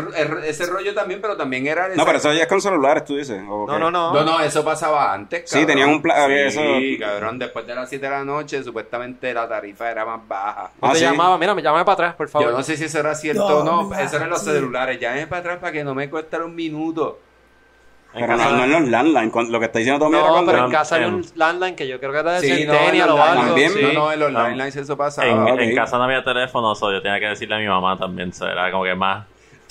ese rollo también, pero también era... No, pero eso ya es con celulares, tú dices. ¿o No, no, no. No, no, eso pasaba antes, Sí, cabrón. tenían un pla- había Sí, eso- cabrón, después de las 7 de la noche, supuestamente la tarifa era más baja. No Ah, te sí. llamaba, mira, me llámame para atrás, por favor. Yo no sé si eso era cierto No, o no, eso eran los Sí. celulares. Llámeme para atrás para que no me cueste un minuto. Pero no, no en los landline. cuando- Lo que está diciendo Tommy era No, cuando... pero en casa había un landline que yo creo que era de Sí, no, en Centennial los o algo. También, sí. No, no, en los No. landlines eso pasaba. En, ok. en casa no había teléfono, so yo tenía que decirle a mi mamá también. so era como que más.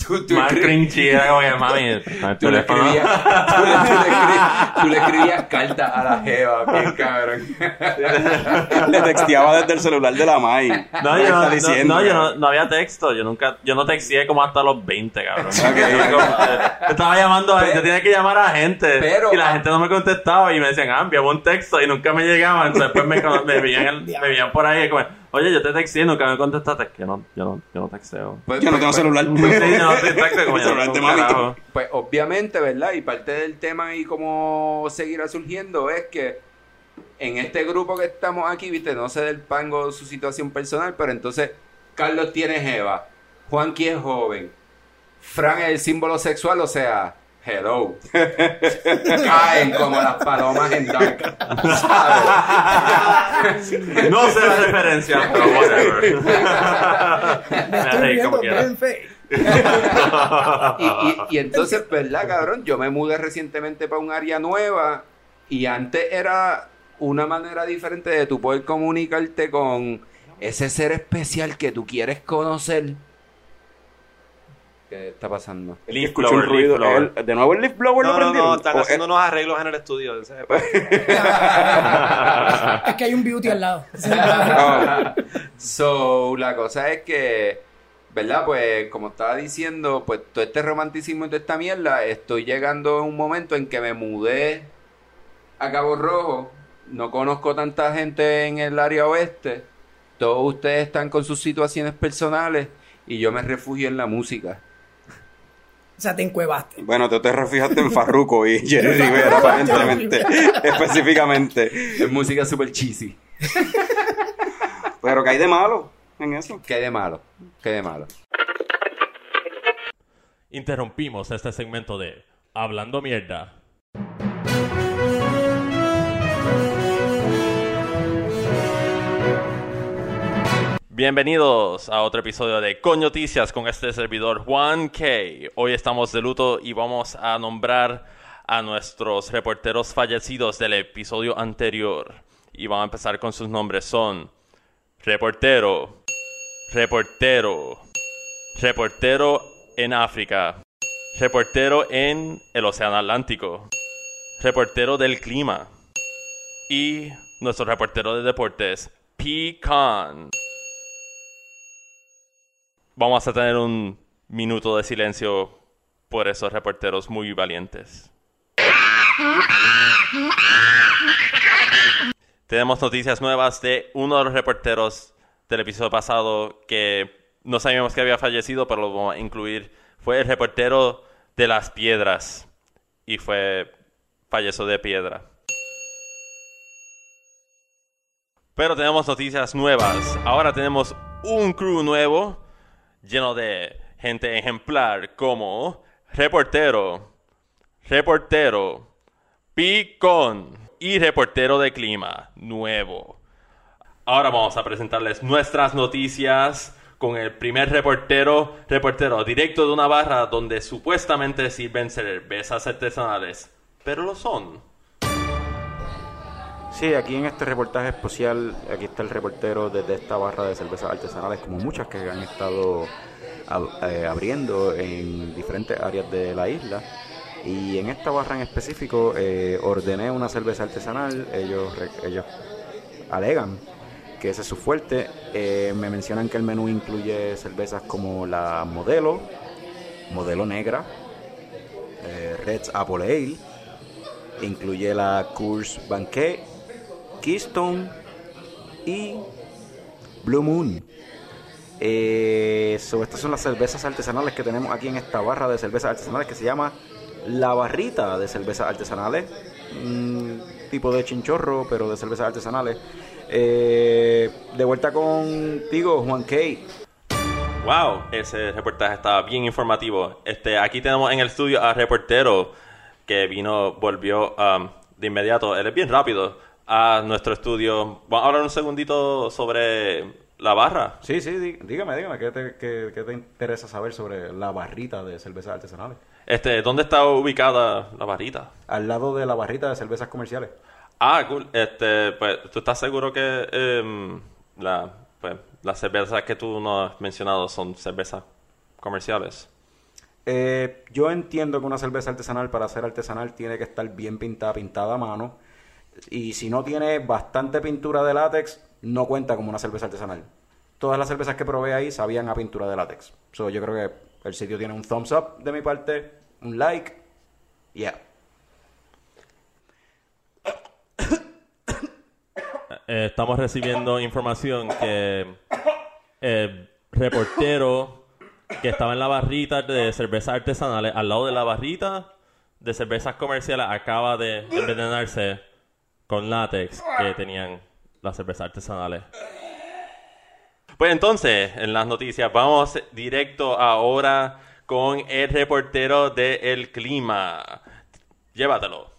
Tú, tú Más cringy era como que, mami, [LAUGHS] tú le escribías, tú le, tú le escri- tú le escribías cartas a la jeva, bien cabrón. [LAUGHS] Le texteaba desde el celular de la Mai. No, ¿Qué yo, no, diciendo? no, yo no, no había texto. Yo nunca, yo no texteé como hasta los 20, cabrón. [LAUGHS] Ok. Yo como- yo estaba llamando a yo tenía que llamar a gente. pero- y la gente no me contestaba y me decían, ah, enviaba un texto y nunca me llegaban. Entonces después me, me, veían, el- me veían por ahí como, oye, yo te texté y nunca me contestaste. Que no, yo no, yo no texteo. Pues, Yo no tengo pues, celular. Sí, yo no te [LAUGHS] texto como yo no carajo. Pues obviamente, ¿verdad? Y parte del tema y cómo seguirá surgiendo es que en este grupo que estamos aquí, viste, no sé del pango su situación personal, pero entonces Carlos tiene Jeva, Juanqui es joven, Fran es el símbolo sexual, o sea, hello. [LAUGHS] Caen como las palomas en Dark. ¿sabes? No sé la referencia, [LAUGHS] pero whatever. Me estoy reí como quiera. Y, y- y entonces, ¿verdad, cabrón? Yo me mudé recientemente para un área nueva y antes era una manera diferente de tú poder comunicarte con ese ser especial que tú quieres conocer. ¿Qué está pasando? Leaf blower, un ruido. leaf blower. El- de nuevo el leaf blower No, lo no, prendieron. no, están O- haciendo unos arreglos en el estudio. [LAUGHS] Es que hay un beauty al lado. [LAUGHS] So, la cosa es que, ¿verdad? Pues, como estaba diciendo, pues todo este romanticismo y toda esta mierda, estoy llegando a un momento en que me mudé a Cabo Rojo, no conozco tanta gente en el área oeste, todos ustedes están con sus situaciones personales y yo me refugio en la música. O sea, te encuevaste. Bueno, tú te refugiaste en Farruko y Jerry [LAUGHS] Rivera, aparentemente. [LAUGHS] específicamente. Es música super cheesy. Pero que hay de malo en eso. ¿Qué hay de malo? ¿Qué hay de malo? Interrumpimos este segmento de Hablando Mierda. Bienvenidos a otro episodio de Coñoticias con este servidor Juan K. Hoy estamos de luto y vamos a nombrar a nuestros reporteros fallecidos del episodio anterior. Y vamos a empezar con sus nombres. Son reportero, reportero, reportero en África, reportero en el Océano Atlántico, reportero del clima y nuestro reportero de deportes, Pecan. Vamos a tener un minuto de silencio por esos reporteros muy valientes. Tenemos noticias nuevas de uno de los reporteros del episodio pasado que no sabíamos que había fallecido, pero lo vamos a incluir. Fue el reportero de las piedras y fue falleció de piedra. Pero tenemos noticias nuevas. Ahora tenemos un crew nuevo lleno de gente ejemplar como reportero, reportero, picón y reportero de clima nuevo. Ahora vamos a presentarles nuestras noticias con el primer reportero, reportero directo de una barra donde supuestamente sirven cervezas artesanales, pero lo son. Sí, aquí en este reportaje especial, aquí está el reportero desde esta barra de cervezas artesanales, como muchas que han estado eh, abriendo en diferentes áreas de la isla. Y en esta barra en específico eh, ordené una cerveza artesanal, ellos, ellos alegan que ese es su fuerte. Eh, me mencionan que el menú incluye cervezas como la Modelo, Modelo Negra, Red's Apple Ale, incluye la Coors Banquet, Keystone y Blue Moon. Eh, so, estas son las cervezas artesanales que tenemos aquí en esta barra de cervezas artesanales que se llama La Barrita de Cervezas Artesanales. Un tipo de chinchorro, pero de cervezas artesanales. Eh, de vuelta contigo, Juan Kay. Wow, ese reportaje estaba bien informativo. Este, aquí tenemos en el estudio a reportero que vino, volvió um, de inmediato. Él es bien rápido a nuestro estudio. Vamos a hablar un segundito sobre la barra. Sí, sí, dí- dígame, dígame, ¿qué te, qué- qué te interesa saber sobre la barrita de cervezas artesanales? Este, ¿dónde está ubicada la barrita? Al lado de la barrita de cervezas comerciales. Ah, cool. Este, pues, ¿tú estás seguro que em, la, pues, las cervezas que tú nos has mencionado son cervezas comerciales? Eh, yo entiendo que una cerveza artesanal, para ser artesanal, tiene que estar bien pintada, pintada a mano. Y si no tiene bastante pintura de látex, no cuenta como una cerveza artesanal. Todas las cervezas que probé ahí sabían a pintura de látex. So, yo creo que el sitio tiene un thumbs up de mi parte, un like. Yeah. Eh, estamos recibiendo información que el reportero que estaba en la barrita de cervezas artesanales, al lado de la barrita de cervezas comerciales, acaba de envenenarse con látex que tenían las cervezas artesanales. Pues entonces, en las noticias, vamos directo ahora con el reportero de El Clima. Llévatelo.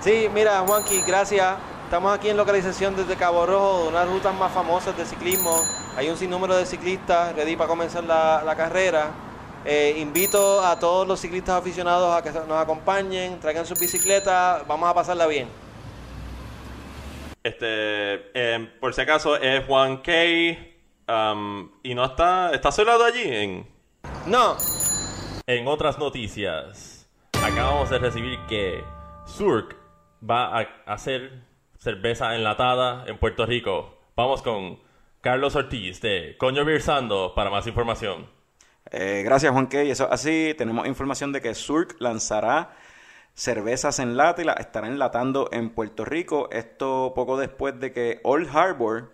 Sí, mira, Juanqui, gracias. Estamos aquí en localización desde Cabo Rojo, de una de las rutas más famosas de ciclismo. Hay un sinnúmero de ciclistas ready para comenzar la, la carrera. Eh, invito a todos los ciclistas aficionados a que nos acompañen, traigan sus bicicletas, vamos a pasarla bien. Este, eh, por si acaso, es Juan K. um, y no está, está solado allí en, No, En otras noticias, acabamos de recibir que Surk va a hacer cerveza enlatada en Puerto Rico. Vamos con Carlos Ortiz de Coño Virsando para más información. Eh, gracias, Juan Key. Eso así, tenemos información de que Surk lanzará cervezas en lata y las estará enlatando en Puerto Rico. Esto poco después de que Old Harbor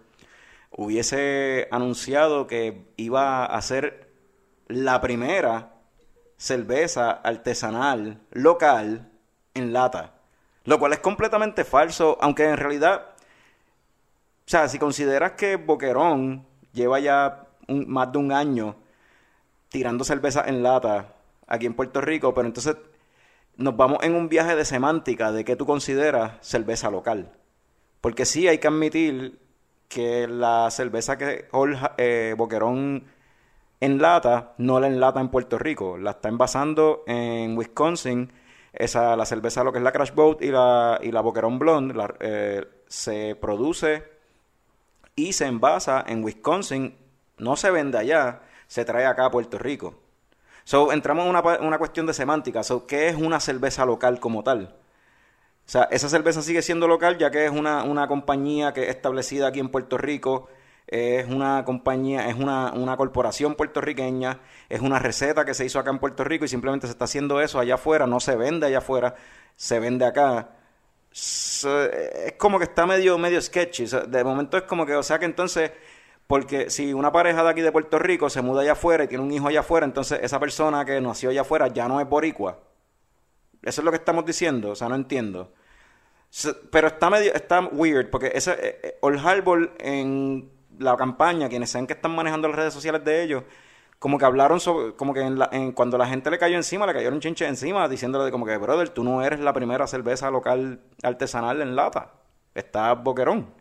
hubiese anunciado que iba a ser la primera cerveza artesanal local en lata. Lo cual es completamente falso, aunque en realidad, o sea, si consideras que Boquerón lleva ya más de un año tirando cerveza en lata aquí en Puerto Rico, pero entonces nos vamos en un viaje de semántica de qué tú consideras cerveza local. Porque sí hay que admitir que la cerveza que eh, Boquerón enlata no la enlata en Puerto Rico, la está envasando en Wisconsin. Esa, la cerveza, lo que es la Crash Boat y la, y la Boquerón Blonde, eh, se produce y se envasa en Wisconsin, no se vende allá, se trae acá a Puerto Rico. So, entramos en una, una cuestión de semántica. So, ¿Qué es una cerveza local como tal? O sea, esa cerveza sigue siendo local ya que es una, una compañía que es establecida aquí en Puerto Rico, es una compañía, es una, una corporación puertorriqueña, es una receta que se hizo acá en Puerto Rico y simplemente se está haciendo eso allá afuera, no se vende allá afuera, se vende acá. Es como que está medio, medio sketchy. De momento es como que, o sea que entonces, porque si una pareja de aquí de Puerto Rico se muda allá afuera y tiene un hijo allá afuera, entonces esa persona que nació allá afuera ya no es boricua. Eso es lo que estamos diciendo, o sea, no entiendo. Pero está medio, está weird, porque ese, eh, eh, Old Harbor en la campaña, quienes saben que están manejando las redes sociales de ellos, como que hablaron sobre, como que en la- en- cuando la gente le cayó encima, le cayeron chinches encima, diciéndole como que, brother, tú no eres la primera cerveza local artesanal en lata, está Boquerón.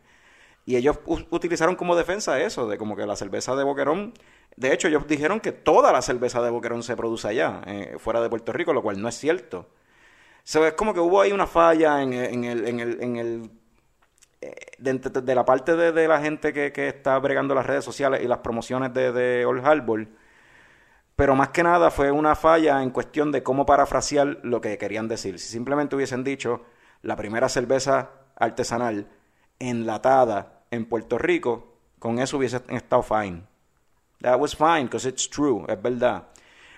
Y ellos utilizaron como defensa eso, de como que la cerveza de Boquerón, de hecho ellos dijeron que toda la cerveza de Boquerón se produce allá, eh, fuera de Puerto Rico, lo cual no es cierto. So, es como que hubo ahí una falla en, el, en el, en el eh, de, la parte de, la gente que, que está bregando las redes sociales y las promociones de, de Old Harbor. Pero más que nada fue una falla en cuestión de cómo parafrasear lo que querían decir. Si simplemente hubiesen dicho la primera cerveza artesanal enlatada en Puerto Rico, con eso hubiese estado fine. That was fine, because it's true, es verdad.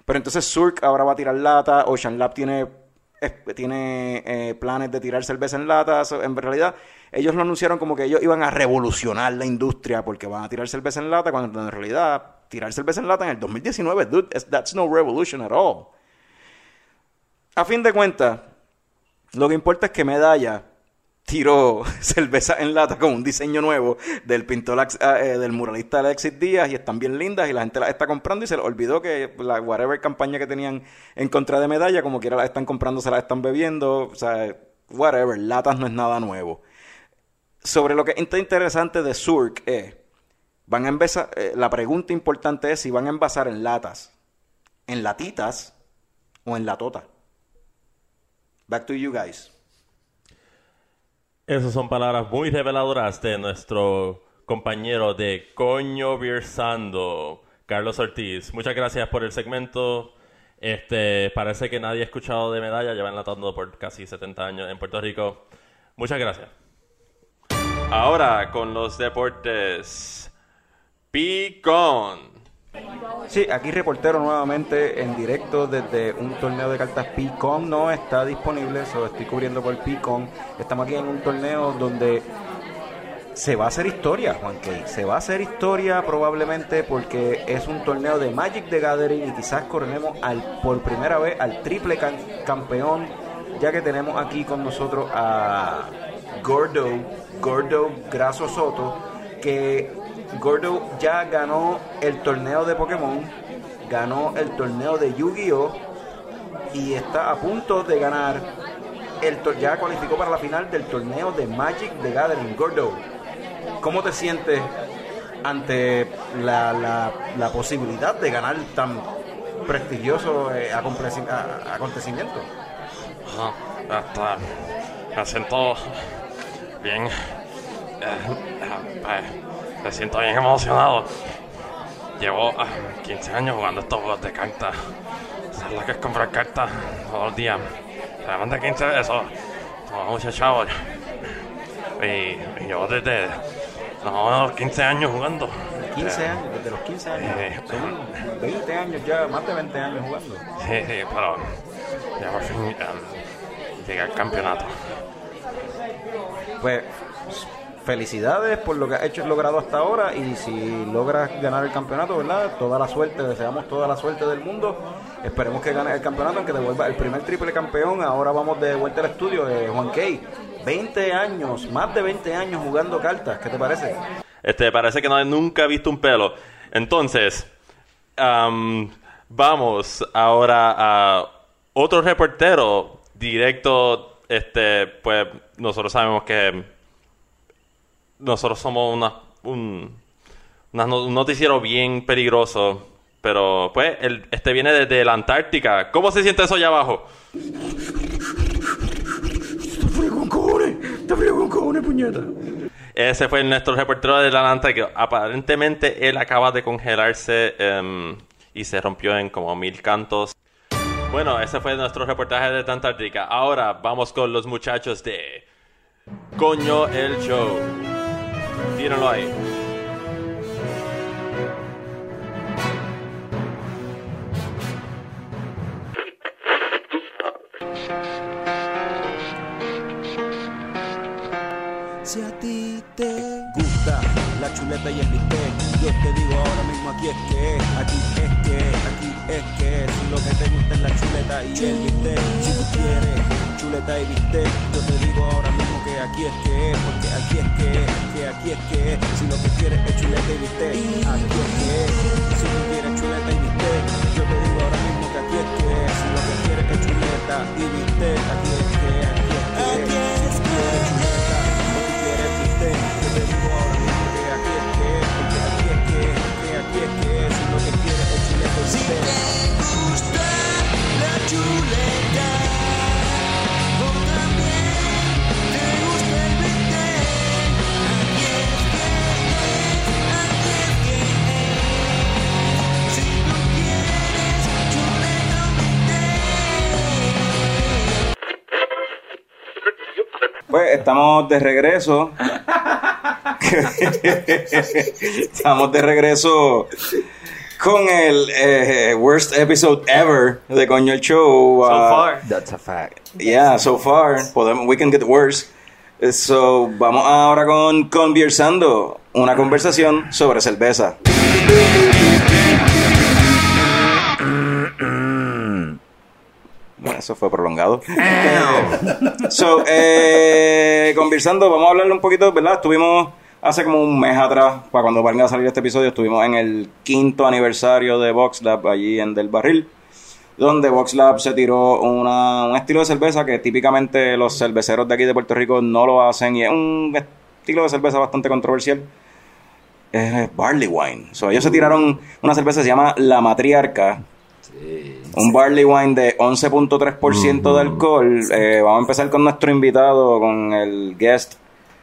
Pero entonces Surk ahora va a tirar lata, Ocean Lab tiene, tiene eh, planes de tirar cerveza en lata. En realidad, ellos lo anunciaron como que ellos iban a revolucionar la industria porque van a tirar cerveza en lata, cuando en realidad tirar cerveza en lata en el 2019, dude, that's no revolution at all. A fin de cuentas, lo que importa es que Medalla tiró [LAUGHS] cerveza en lata con un diseño nuevo del pintor ah, eh, del muralista Alexis Díaz y están bien lindas y la gente las está comprando y se les olvidó que la whatever campaña que tenían en contra de medalla como quiera las están comprando se las están bebiendo o sea whatever latas no es nada nuevo. Sobre lo que está interesante de Surk es van a envasar eh, la pregunta importante es si van a envasar en latas en latitas o en latota back to you guys Esas son palabras muy reveladoras de nuestro compañero de Coño Virsando, Carlos Ortiz. Muchas gracias por el segmento. Este, parece que nadie ha escuchado de medalla, llevan latando por casi 70 años en Puerto Rico. Muchas gracias. Ahora con los deportes. Picón. Sí, aquí reportero nuevamente en directo desde un torneo de cartas Picon. No está disponible, eso estoy cubriendo por Picon. Estamos aquí en un torneo donde se va a hacer historia, Juan Key. Se va a hacer historia probablemente porque es un torneo de Magic the Gathering y quizás corremos al, por primera vez al triple campeón, ya que tenemos aquí con nosotros a Gordo, Gordo Graso Soto, que Gordo ya ganó el torneo de Pokémon, ganó el torneo de Yu-Gi-Oh! y está a punto de ganar el ya cualificó para la final del torneo de Magic the Gathering. Gordo, ¿cómo te sientes ante la, la- posibilidad de ganar tan prestigioso eh, acontecimiento? Ah, está. Me siento bien. eh, eh, eh, me siento bien emocionado. Llevo ah, 15 años jugando estos juegos de cartas. ¿Sabes lo que es comprar cartas todos los días? Además de 15 de eso, tomo muchos chavos. Y, y llevo desde no, los 15 años jugando. 15 años, desde los 15 años. Eh, Son 20 años ya, más de 20 años jugando. Sí, sí, pero ya por fin em, llegué al campeonato. Pues felicidades por lo que has hecho logrado hasta ahora y si logras ganar el campeonato, ¿verdad? Toda la suerte, deseamos toda la suerte del mundo. Esperemos que ganes el campeonato, que te vuelva el primer triple campeón. Ahora vamos de vuelta al estudio Juan Key. 20 años, más de 20 años jugando cartas, ¿qué te parece? Este, parece que no, nunca he visto un pelo. Entonces, am, vamos ahora a otro reportero directo. Este, pues nosotros sabemos que nosotros somos una, un, un noticiero bien peligroso. Pero, pues, este viene desde la Antártica. ¿Cómo se siente eso allá abajo? Ese fue nuestro reportero de la Antártica. Aparentemente él acaba de congelarse em, y se rompió en como mil cantos. Bueno, ese fue nuestro reportaje de Antártica. Ahora vamos con los muchachos de Coño el Show. Tírenlo ahí. Si a ti te gusta la chuleta y el bistec, yo te digo ahora mismo aquí es que, aquí es que, aquí es que, si lo que te gusta es la chuleta y el bistec, si tú quieres chuleta y bistec, yo te digo ahora mismo que aquí es que, porque aquí es que, que aquí es que, si lo que quieres es chuleta y bistec, aquí es que, si tú quieres chuleta y bistec, yo te digo ahora mismo que aquí es que, si lo que quieres es chuleta y bistec, aquí es que, aquí es que, si quieres chuleta Pues estamos de regreso. [LAUGHS] [LAUGHS] estamos de regreso con el eh, worst episode ever de Coño el Show. So Ah, far. That's a fact. Yeah, so far. Podemos, we can get worse. So, vamos ahora con Conversando, una conversación sobre cerveza. Bueno, eso fue prolongado. so, eh, conversando, vamos a hablarle un poquito, ¿verdad? Estuvimos hace como un mes atrás, para cuando venga a salir este episodio, estuvimos en el quinto aniversario de VoxLab allí en Del Barril, donde VoxLab se tiró una- un estilo de cerveza que típicamente los cerveceros de aquí de Puerto Rico no lo hacen y es un estilo de cerveza bastante controversial. Es barley wine. So, ellos se tiraron una cerveza que se llama La Matriarca. Un barley wine de 11.3% de alcohol. Eh, vamos a empezar con nuestro invitado, con el guest,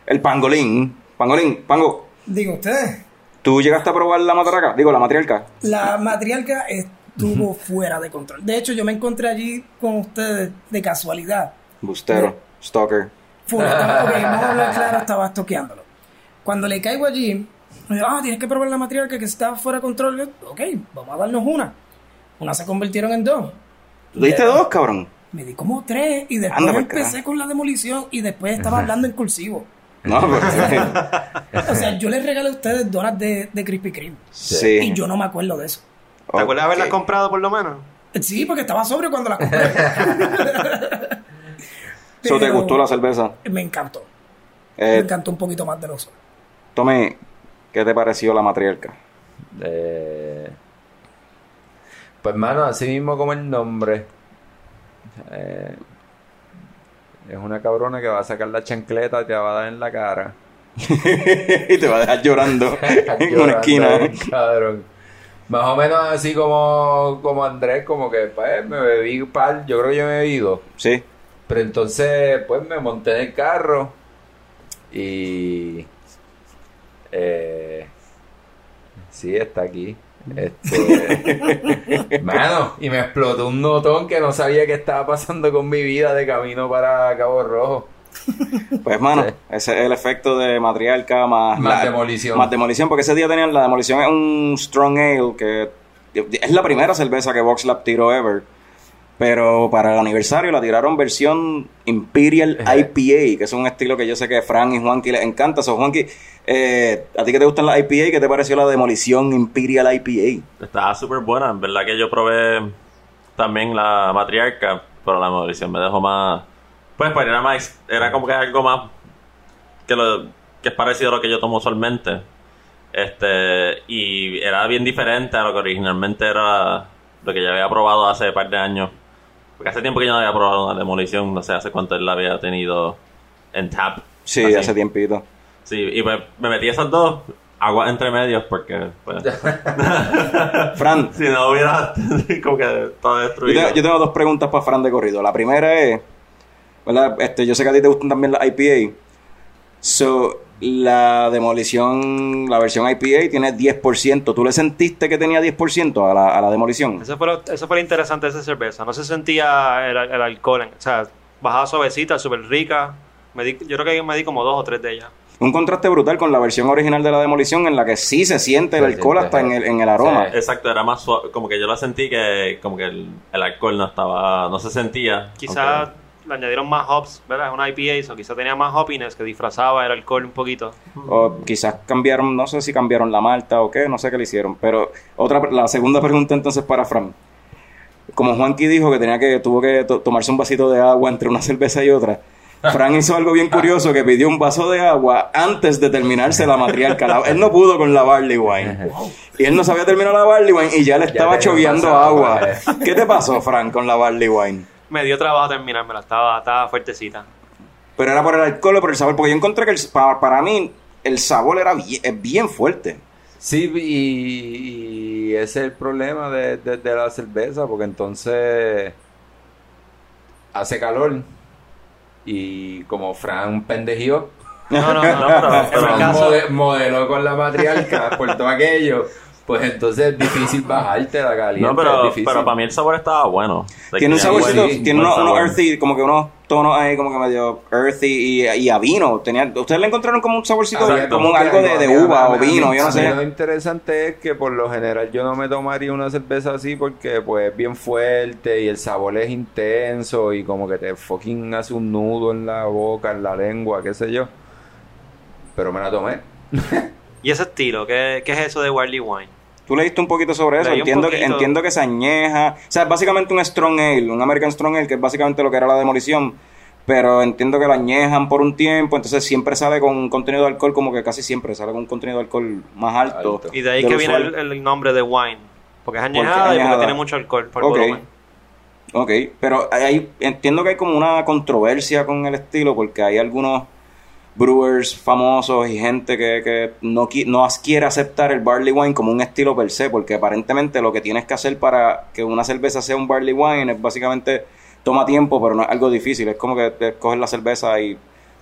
el pangolín. Pangolín, pango. Digo ustedes, ¿Tú llegaste a probar la matraca? Digo, la matriarca. la matriarca es estuvo fuera de control. De hecho, yo me encontré allí con ustedes de casualidad. Bustero, stalker. Full, estaba- ok, vamos a hablar claro, estaba toqueándolo. Cuando le caigo allí, me dijo, ah, tienes que probar la matriarca que está fuera de control. Yo, ok, vamos a darnos una. Una se convirtieron en dos. ¿Tú diste dos, cabrón? Me di como tres y después Anda empecé con la demolición y después estaba hablando en cursivo. No, [LAUGHS] pero... O sea, yo les regalé a ustedes donas de, de Krispy Kreme sí. y yo no me acuerdo de eso. ¿Te acuerdas de haberlas Ok. comprado por lo menos? Sí, porque estaba sobrio cuando la compré. [LAUGHS] So, ¿Te Pero gustó la cerveza? Me encantó. Me Eh, encantó un poquito más de los Tommy, ¿qué te pareció la matriarca? Eh, pues, mano, así mismo como el nombre. Eh, es una cabrona que va a sacar la chancleta y te va a dar en la cara. [LAUGHS] y te va a dejar [LAUGHS] llorando en una esquina. Cabrón. Más o menos así como, como Andrés, como que pues me bebí par, yo creo que yo me he bebido. Sí. Pero entonces, pues me monté en el carro y. Eh, sí, está aquí. Este. [LAUGHS] mano, y me explotó un notón que no sabía qué estaba pasando con mi vida de camino para Cabo Rojo. Pues, mano, Sí. ese es el efecto de matriarca más... Más demolición. Más demolición, porque ese día tenían... La demolición es un Strong Ale que... Es la primera cerveza que VoxLab tiró ever. Pero para el aniversario la tiraron versión Imperial IPA, que es un estilo que yo sé que Frank y Juanqui les encanta. So, Juanqui, eh, ¿a ti que te gustan las IPA? ¿Qué te pareció la demolición Imperial IPA? Estaba súper buena. En verdad que yo probé también la matriarca, pero la demolición me dejó más... Pues, pues era más... Era como que algo más... Que, lo, que es parecido a lo que yo tomo usualmente. Este... Y era bien diferente a lo que originalmente era... Lo que ya había probado hace un par de años. Porque hace tiempo que yo no había probado una demolición. No sé hace cuánto él la había tenido en tap. Sí, Así. hace tiempito. Sí, y pues me metí esas dos aguas entre medios porque... Pues, [LAUGHS] Fran, [LAUGHS] si no hubiera [LAUGHS] como que todo Yo destruido. yo tengo dos preguntas para Fran de corrido. La primera es, ¿verdad? Este, yo sé que a ti te gustan también las IPA. So, la demolición, la versión IPA tiene 10%. ¿Tú le sentiste que tenía 10% a la, a la demolición? Eso fue, lo, eso fue lo interesante de esa cerveza. No se sentía el, el alcohol. en- o sea, bajaba suavecita, súper rica. Me di- yo creo que me di como dos o tres de ellas. Un contraste brutal con la versión original de la demolición en la que sí se siente el Se alcohol siente, hasta en el, en el aroma. Sí. Exacto, era más suave, como que yo la sentí que como que el, el alcohol no estaba, no se sentía. Quizás. Le añadieron más hops, ¿verdad? Es una IPA, o quizás tenía más hoppiness que disfrazaba el alcohol un poquito. O quizás cambiaron, no sé si cambiaron la malta o qué, no sé qué le hicieron. Pero otra, la segunda pregunta entonces para Fran. Como Juanqui dijo que tenía que, tuvo que to- tomarse un vasito de agua entre una [LAUGHS] cerveza y otra. Fran hizo algo bien curioso que pidió un vaso de agua antes de terminarse la matriarca. La- él no pudo con la barley wine. Y él no sabía terminar la barley wine y ya le estaba choviando de agua. ¿Qué te pasó, Fran, con la barley wine? Me dio trabajo terminármela, estaba, estaba fuertecita. Pero era por el alcohol o por el sabor, porque yo encontré que el- para, para mí el sabor era bien, es bien fuerte. Sí, y, y ese es el problema de, de- de la cerveza, porque entonces hace calor y como Fran pendejió, No, no, no, no, pero, [LAUGHS] pero- modeló con la matriarca por todo aquello, pues entonces es difícil bajarte la caliente. No, pero, pero para mí el sabor estaba bueno. Tiene un saborcito, buen- tiene buen sabor. earthy, como que unos tonos ahí como que medio earthy y, y a vino. Tenía, ¿Ustedes le encontraron como un saborcito, como algo de, de uva o vino? Yo no mí Lo sé. interesante es que por lo general yo no me tomaría una cerveza así porque pues es bien fuerte y el sabor es intenso y como que te fucking hace un nudo en la boca, en la lengua, qué sé yo. Pero me la tomé. [LAUGHS] ¿Y ese estilo? ¿Qué, qué es eso de Barley Wine? Tú leíste un poquito sobre eso. Leí Entiendo que, entiendo que se añeja. O sea, es básicamente un Strong Ale, un American Strong Ale, que es básicamente lo que era la demolición. Pero entiendo que lo añejan por un tiempo, entonces siempre sale con un contenido de alcohol, como que casi siempre sale con un contenido de alcohol más alto. Alto. Y de ahí que viene el, el nombre de wine. Porque es Porque añejada y porque añejada. tiene mucho alcohol por Ok. volumen. Ok, pero hay, entiendo que hay como una controversia con el estilo porque hay algunos brewers famosos y gente que, que no, no quiere aceptar el barley wine como un estilo per se, porque aparentemente lo que tienes que hacer para que una cerveza sea un barley wine es básicamente toma tiempo, pero no es algo difícil, es como que te coges la cerveza y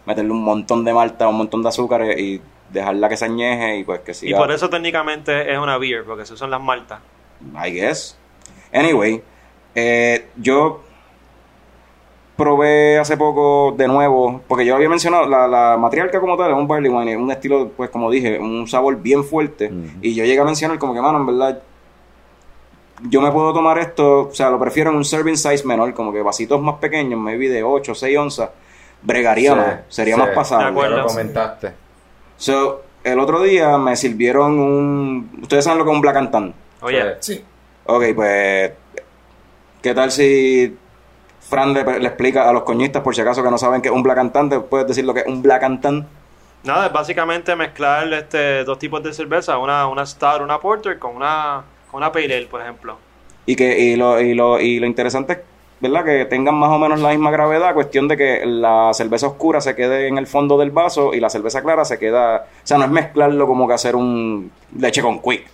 meterle un montón de malta, un montón de azúcar y dejarla que se añeje y pues que Y siga. por eso técnicamente es una beer, porque se usan las maltas. I guess. Anyway, eh, yo probé hace poco de nuevo, porque yo había mencionado, la, la matriarca como tal es un barley wine, es un estilo, pues como dije, un sabor bien fuerte. Y yo llegué a mencionar como que, mano, en verdad, yo me puedo tomar esto, o sea, lo prefiero en un serving size menor, como que vasitos más pequeños, maybe de 8 o 6 onzas, bregaría Sí, más, sería sí. más De pasable. acuerdo. Lo comentaste. So, el otro día me sirvieron un... Ustedes saben lo que es un Black and Tan. Oye, Sí. Ok, pues... ¿Qué tal si Fran le, le explica a los coñistas, por si acaso que no saben que es un Black and Tan, te puedes decir lo que es un Black Tan? Nada, es básicamente mezclar este, dos tipos de cerveza, una, una Stout, una Porter, con una, con una Pale Ale, por ejemplo. Y que y lo, y lo, y lo interesante es, ¿verdad? Que tengan más o menos la misma gravedad, cuestión de que la cerveza oscura se quede en el fondo del vaso y la cerveza clara se queda... O sea, no es mezclarlo como que hacer un leche con quick.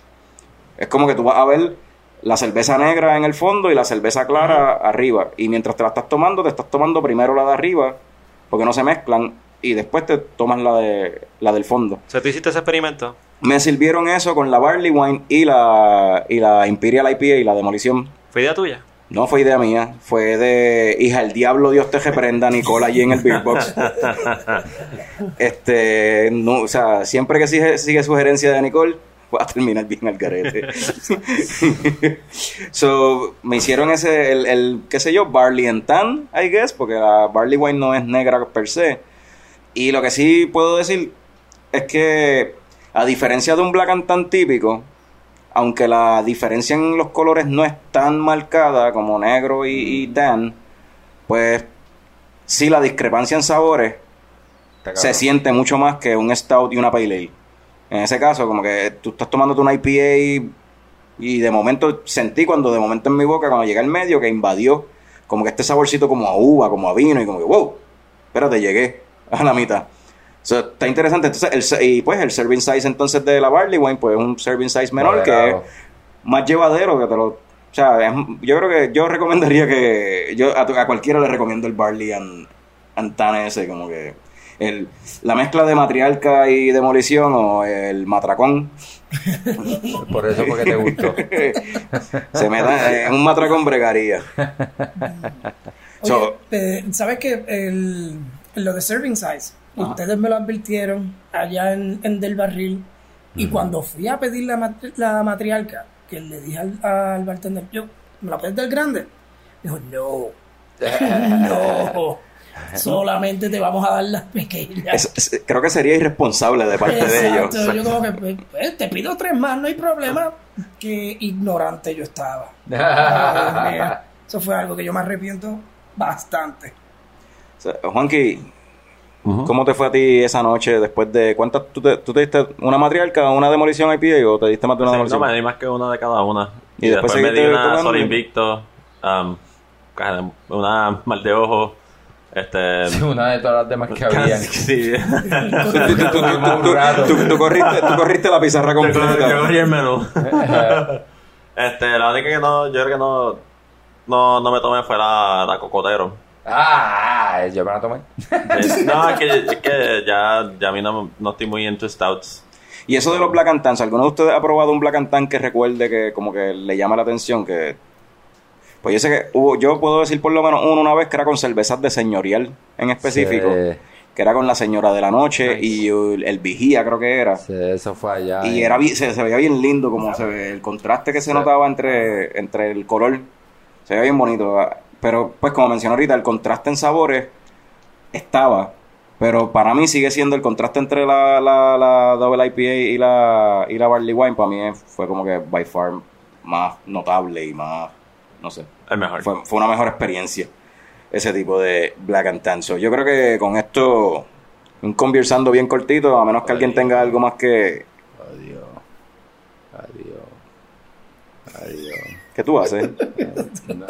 Es como que tú vas a ver la cerveza negra en el fondo y la cerveza clara arriba. Y mientras te la estás tomando, te estás tomando primero la de arriba, porque no se mezclan, y después te tomas la, de, la del fondo. O sea, tú hiciste ese experimento. Me sirvieron eso con la Barley Wine y la, y la Imperial IPA y la Demolición. ¿Fue idea tuya? No fue idea mía, fue de hija el diablo Dios te reprenda Nicole allí en el Beer Box. [LAUGHS] este, no, o sea, siempre que sigue, sigue sugerencia de Nicole, va a [LAUGHS] terminar bien al garete. [LAUGHS] so, me hicieron ese, el, el, qué sé yo, Barley and Tan, I guess, porque la Barley Wine no es negra per se. Y lo que sí puedo decir es que, a diferencia de un Black and Tan típico, aunque la diferencia en los colores no es tan marcada como negro y, y tan, pues sí la discrepancia en sabores se siente mucho más que un stout y una pale ale. En ese caso, como que tú estás tomándote una IPA y de momento sentí cuando de momento en mi boca, cuando llegué al medio, que invadió como que este saborcito como a uva, como a vino y como que, wow, espérate, llegué [LAUGHS] a la mitad. So, está interesante. Entonces, el, y pues el serving size entonces de la Barley Wine, pues es un serving size menor que es más llevadero que te lo... O sea, es- yo creo que yo recomendaría que... Yo a, a cualquiera le recomiendo el Barley and, and Tan ese, como que... El, la mezcla de matriarca y demolición o el matracón Por eso porque te gustó. [LAUGHS] se me da es un matracón bregaría So- eh, ¿sabes qué? El, lo de serving size, ustedes me lo advirtieron allá en, en Del Barril. Y cuando fui a pedir la, matri- la matriarca, que le dije al, al bartender, yo, ¿me la puedes dar grande? Dijo, no, [LAUGHS] [LAUGHS] no, solamente te vamos a dar las pequeñas. Es- es- creo que sería irresponsable de parte de ellos yo como que, pues, pues, te pido tres más, no hay problema. Qué ignorante yo estaba. Ay. [LAUGHS] Eso fue algo que yo me arrepiento bastante. O sea, Juanqui ¿cómo te fue a ti esa noche después de cuántas tú te, tú te diste una matriarca una demolición IPA o te diste más de una Sí, no demolición me di más que una de cada una. Y Y, después después, me di una. Sol Invicto, um, una mal de ojo. Este. Una de todas las demás que habían. [LAUGHS] sí. Tú, tú- tú- tú- tú- tú corriste, tú corriste la pizarra Yo completa. cogí el menú. [LAUGHS] este, la única que no, yo creo que no, no, no me tomé fue la, la cocotero. Ah, yo me la tomé. [LAUGHS] No, es que, es que ya, ya a mí no, no estoy muy into stouts. Y eso de los Black and Tans, ¿alguno de ustedes ha probado un Black and Tan que recuerde que como que le llama la atención? Que pues yo sé que hubo, yo puedo decir por lo menos uno una vez que era con cervezas de señorial en específico, Sí. que era con la señora de la noche y el, el vigía creo que era. Sí, eso fue allá. Y era bien- se, se veía bien lindo como se ve, el contraste que se notaba entre, entre el color, se veía bien bonito. Pero pues como mencioné ahorita, el contraste en sabores estaba, pero para mí sigue siendo el contraste entre la, la, la Double IPA y la, y la Barley Wine, para mí fue como que by far más notable y más, no sé, El mejor. fue, fue una mejor experiencia ese tipo de Black and Tan. So, yo creo que con esto, un conversando bien cortito, a menos que alguien tenga algo más que, Adiós. Adiós. Adiós. que tú haces. No,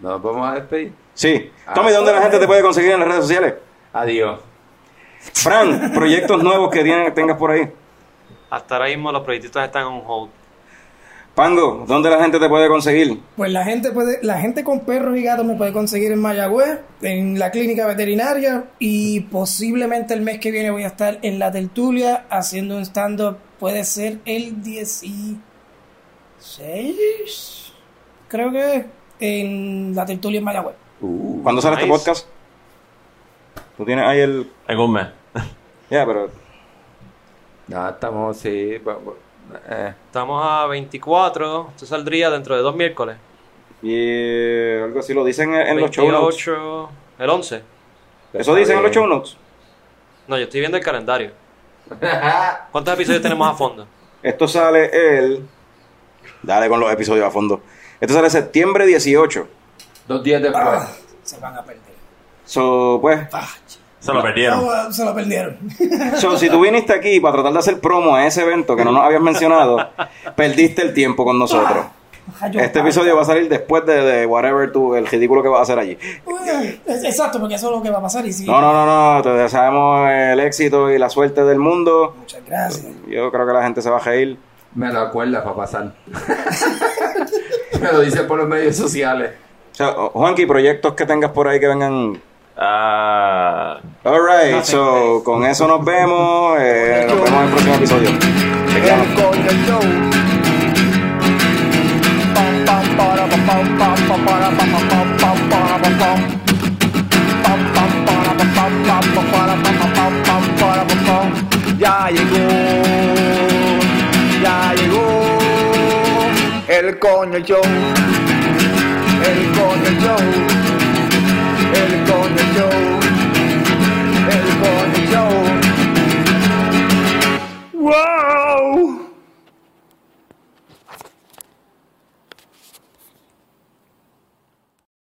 ¿No nos vamos a despedir? Sí. Tommy, ¿dónde la gente te puede conseguir en las redes sociales? Adiós. Fran, proyectos nuevos que tienen- tengas por ahí. Hasta ahora mismo los proyectos están on hold. Pango, ¿dónde la gente te puede conseguir? Pues la gente puede, la gente con perros y gatos me puede conseguir en Mayagüez, en la clínica veterinaria y posiblemente el mes que viene voy a estar en la tertulia haciendo un stand-up. Puede ser el 16. creo que en la tertulia en Mayagüez. ¿Cuándo sale este podcast? Tú tienes ahí el... En un mes. Ya, pero... Ya estamos, sí. Eh. Estamos a 24. Esto saldría dentro de dos miércoles. Y algo así lo dicen en, en los show notes. 28. El 11. Eso dicen en los show notes. No, yo estoy viendo el calendario. [LAUGHS] ¿Cuántos episodios tenemos a fondo? Esto sale el... Dale con los episodios a fondo. Esto sale septiembre 18. Dos días después. Ah, se van a perder. So, pues... Ah, Se lo perdieron. no, se lo perdieron. [LAUGHS] So, si tú viniste aquí para tratar de hacer promo a ese evento que no nos habías mencionado, [LAUGHS] perdiste el tiempo con nosotros. Rayo Este episodio va a salir después de, de whatever tú, el ridículo que vas a hacer allí. Exacto, porque eso es lo que va a pasar. Y sí, No, no, no, no, te deseamos el éxito y la suerte del mundo. muchas gracias. Yo creo que la gente se va a reír. Me lo acuerdas para pasar. [LAUGHS] Me lo dice por los medios sociales. O sea, Juanqui, proyectos que tengas por ahí que vengan. Ah, Alright, so con eso nos vemos. eh, nos vemos en el próximo episodio. Ya llegó, ya llegó el coño show, el coño show, el show, el. Wow.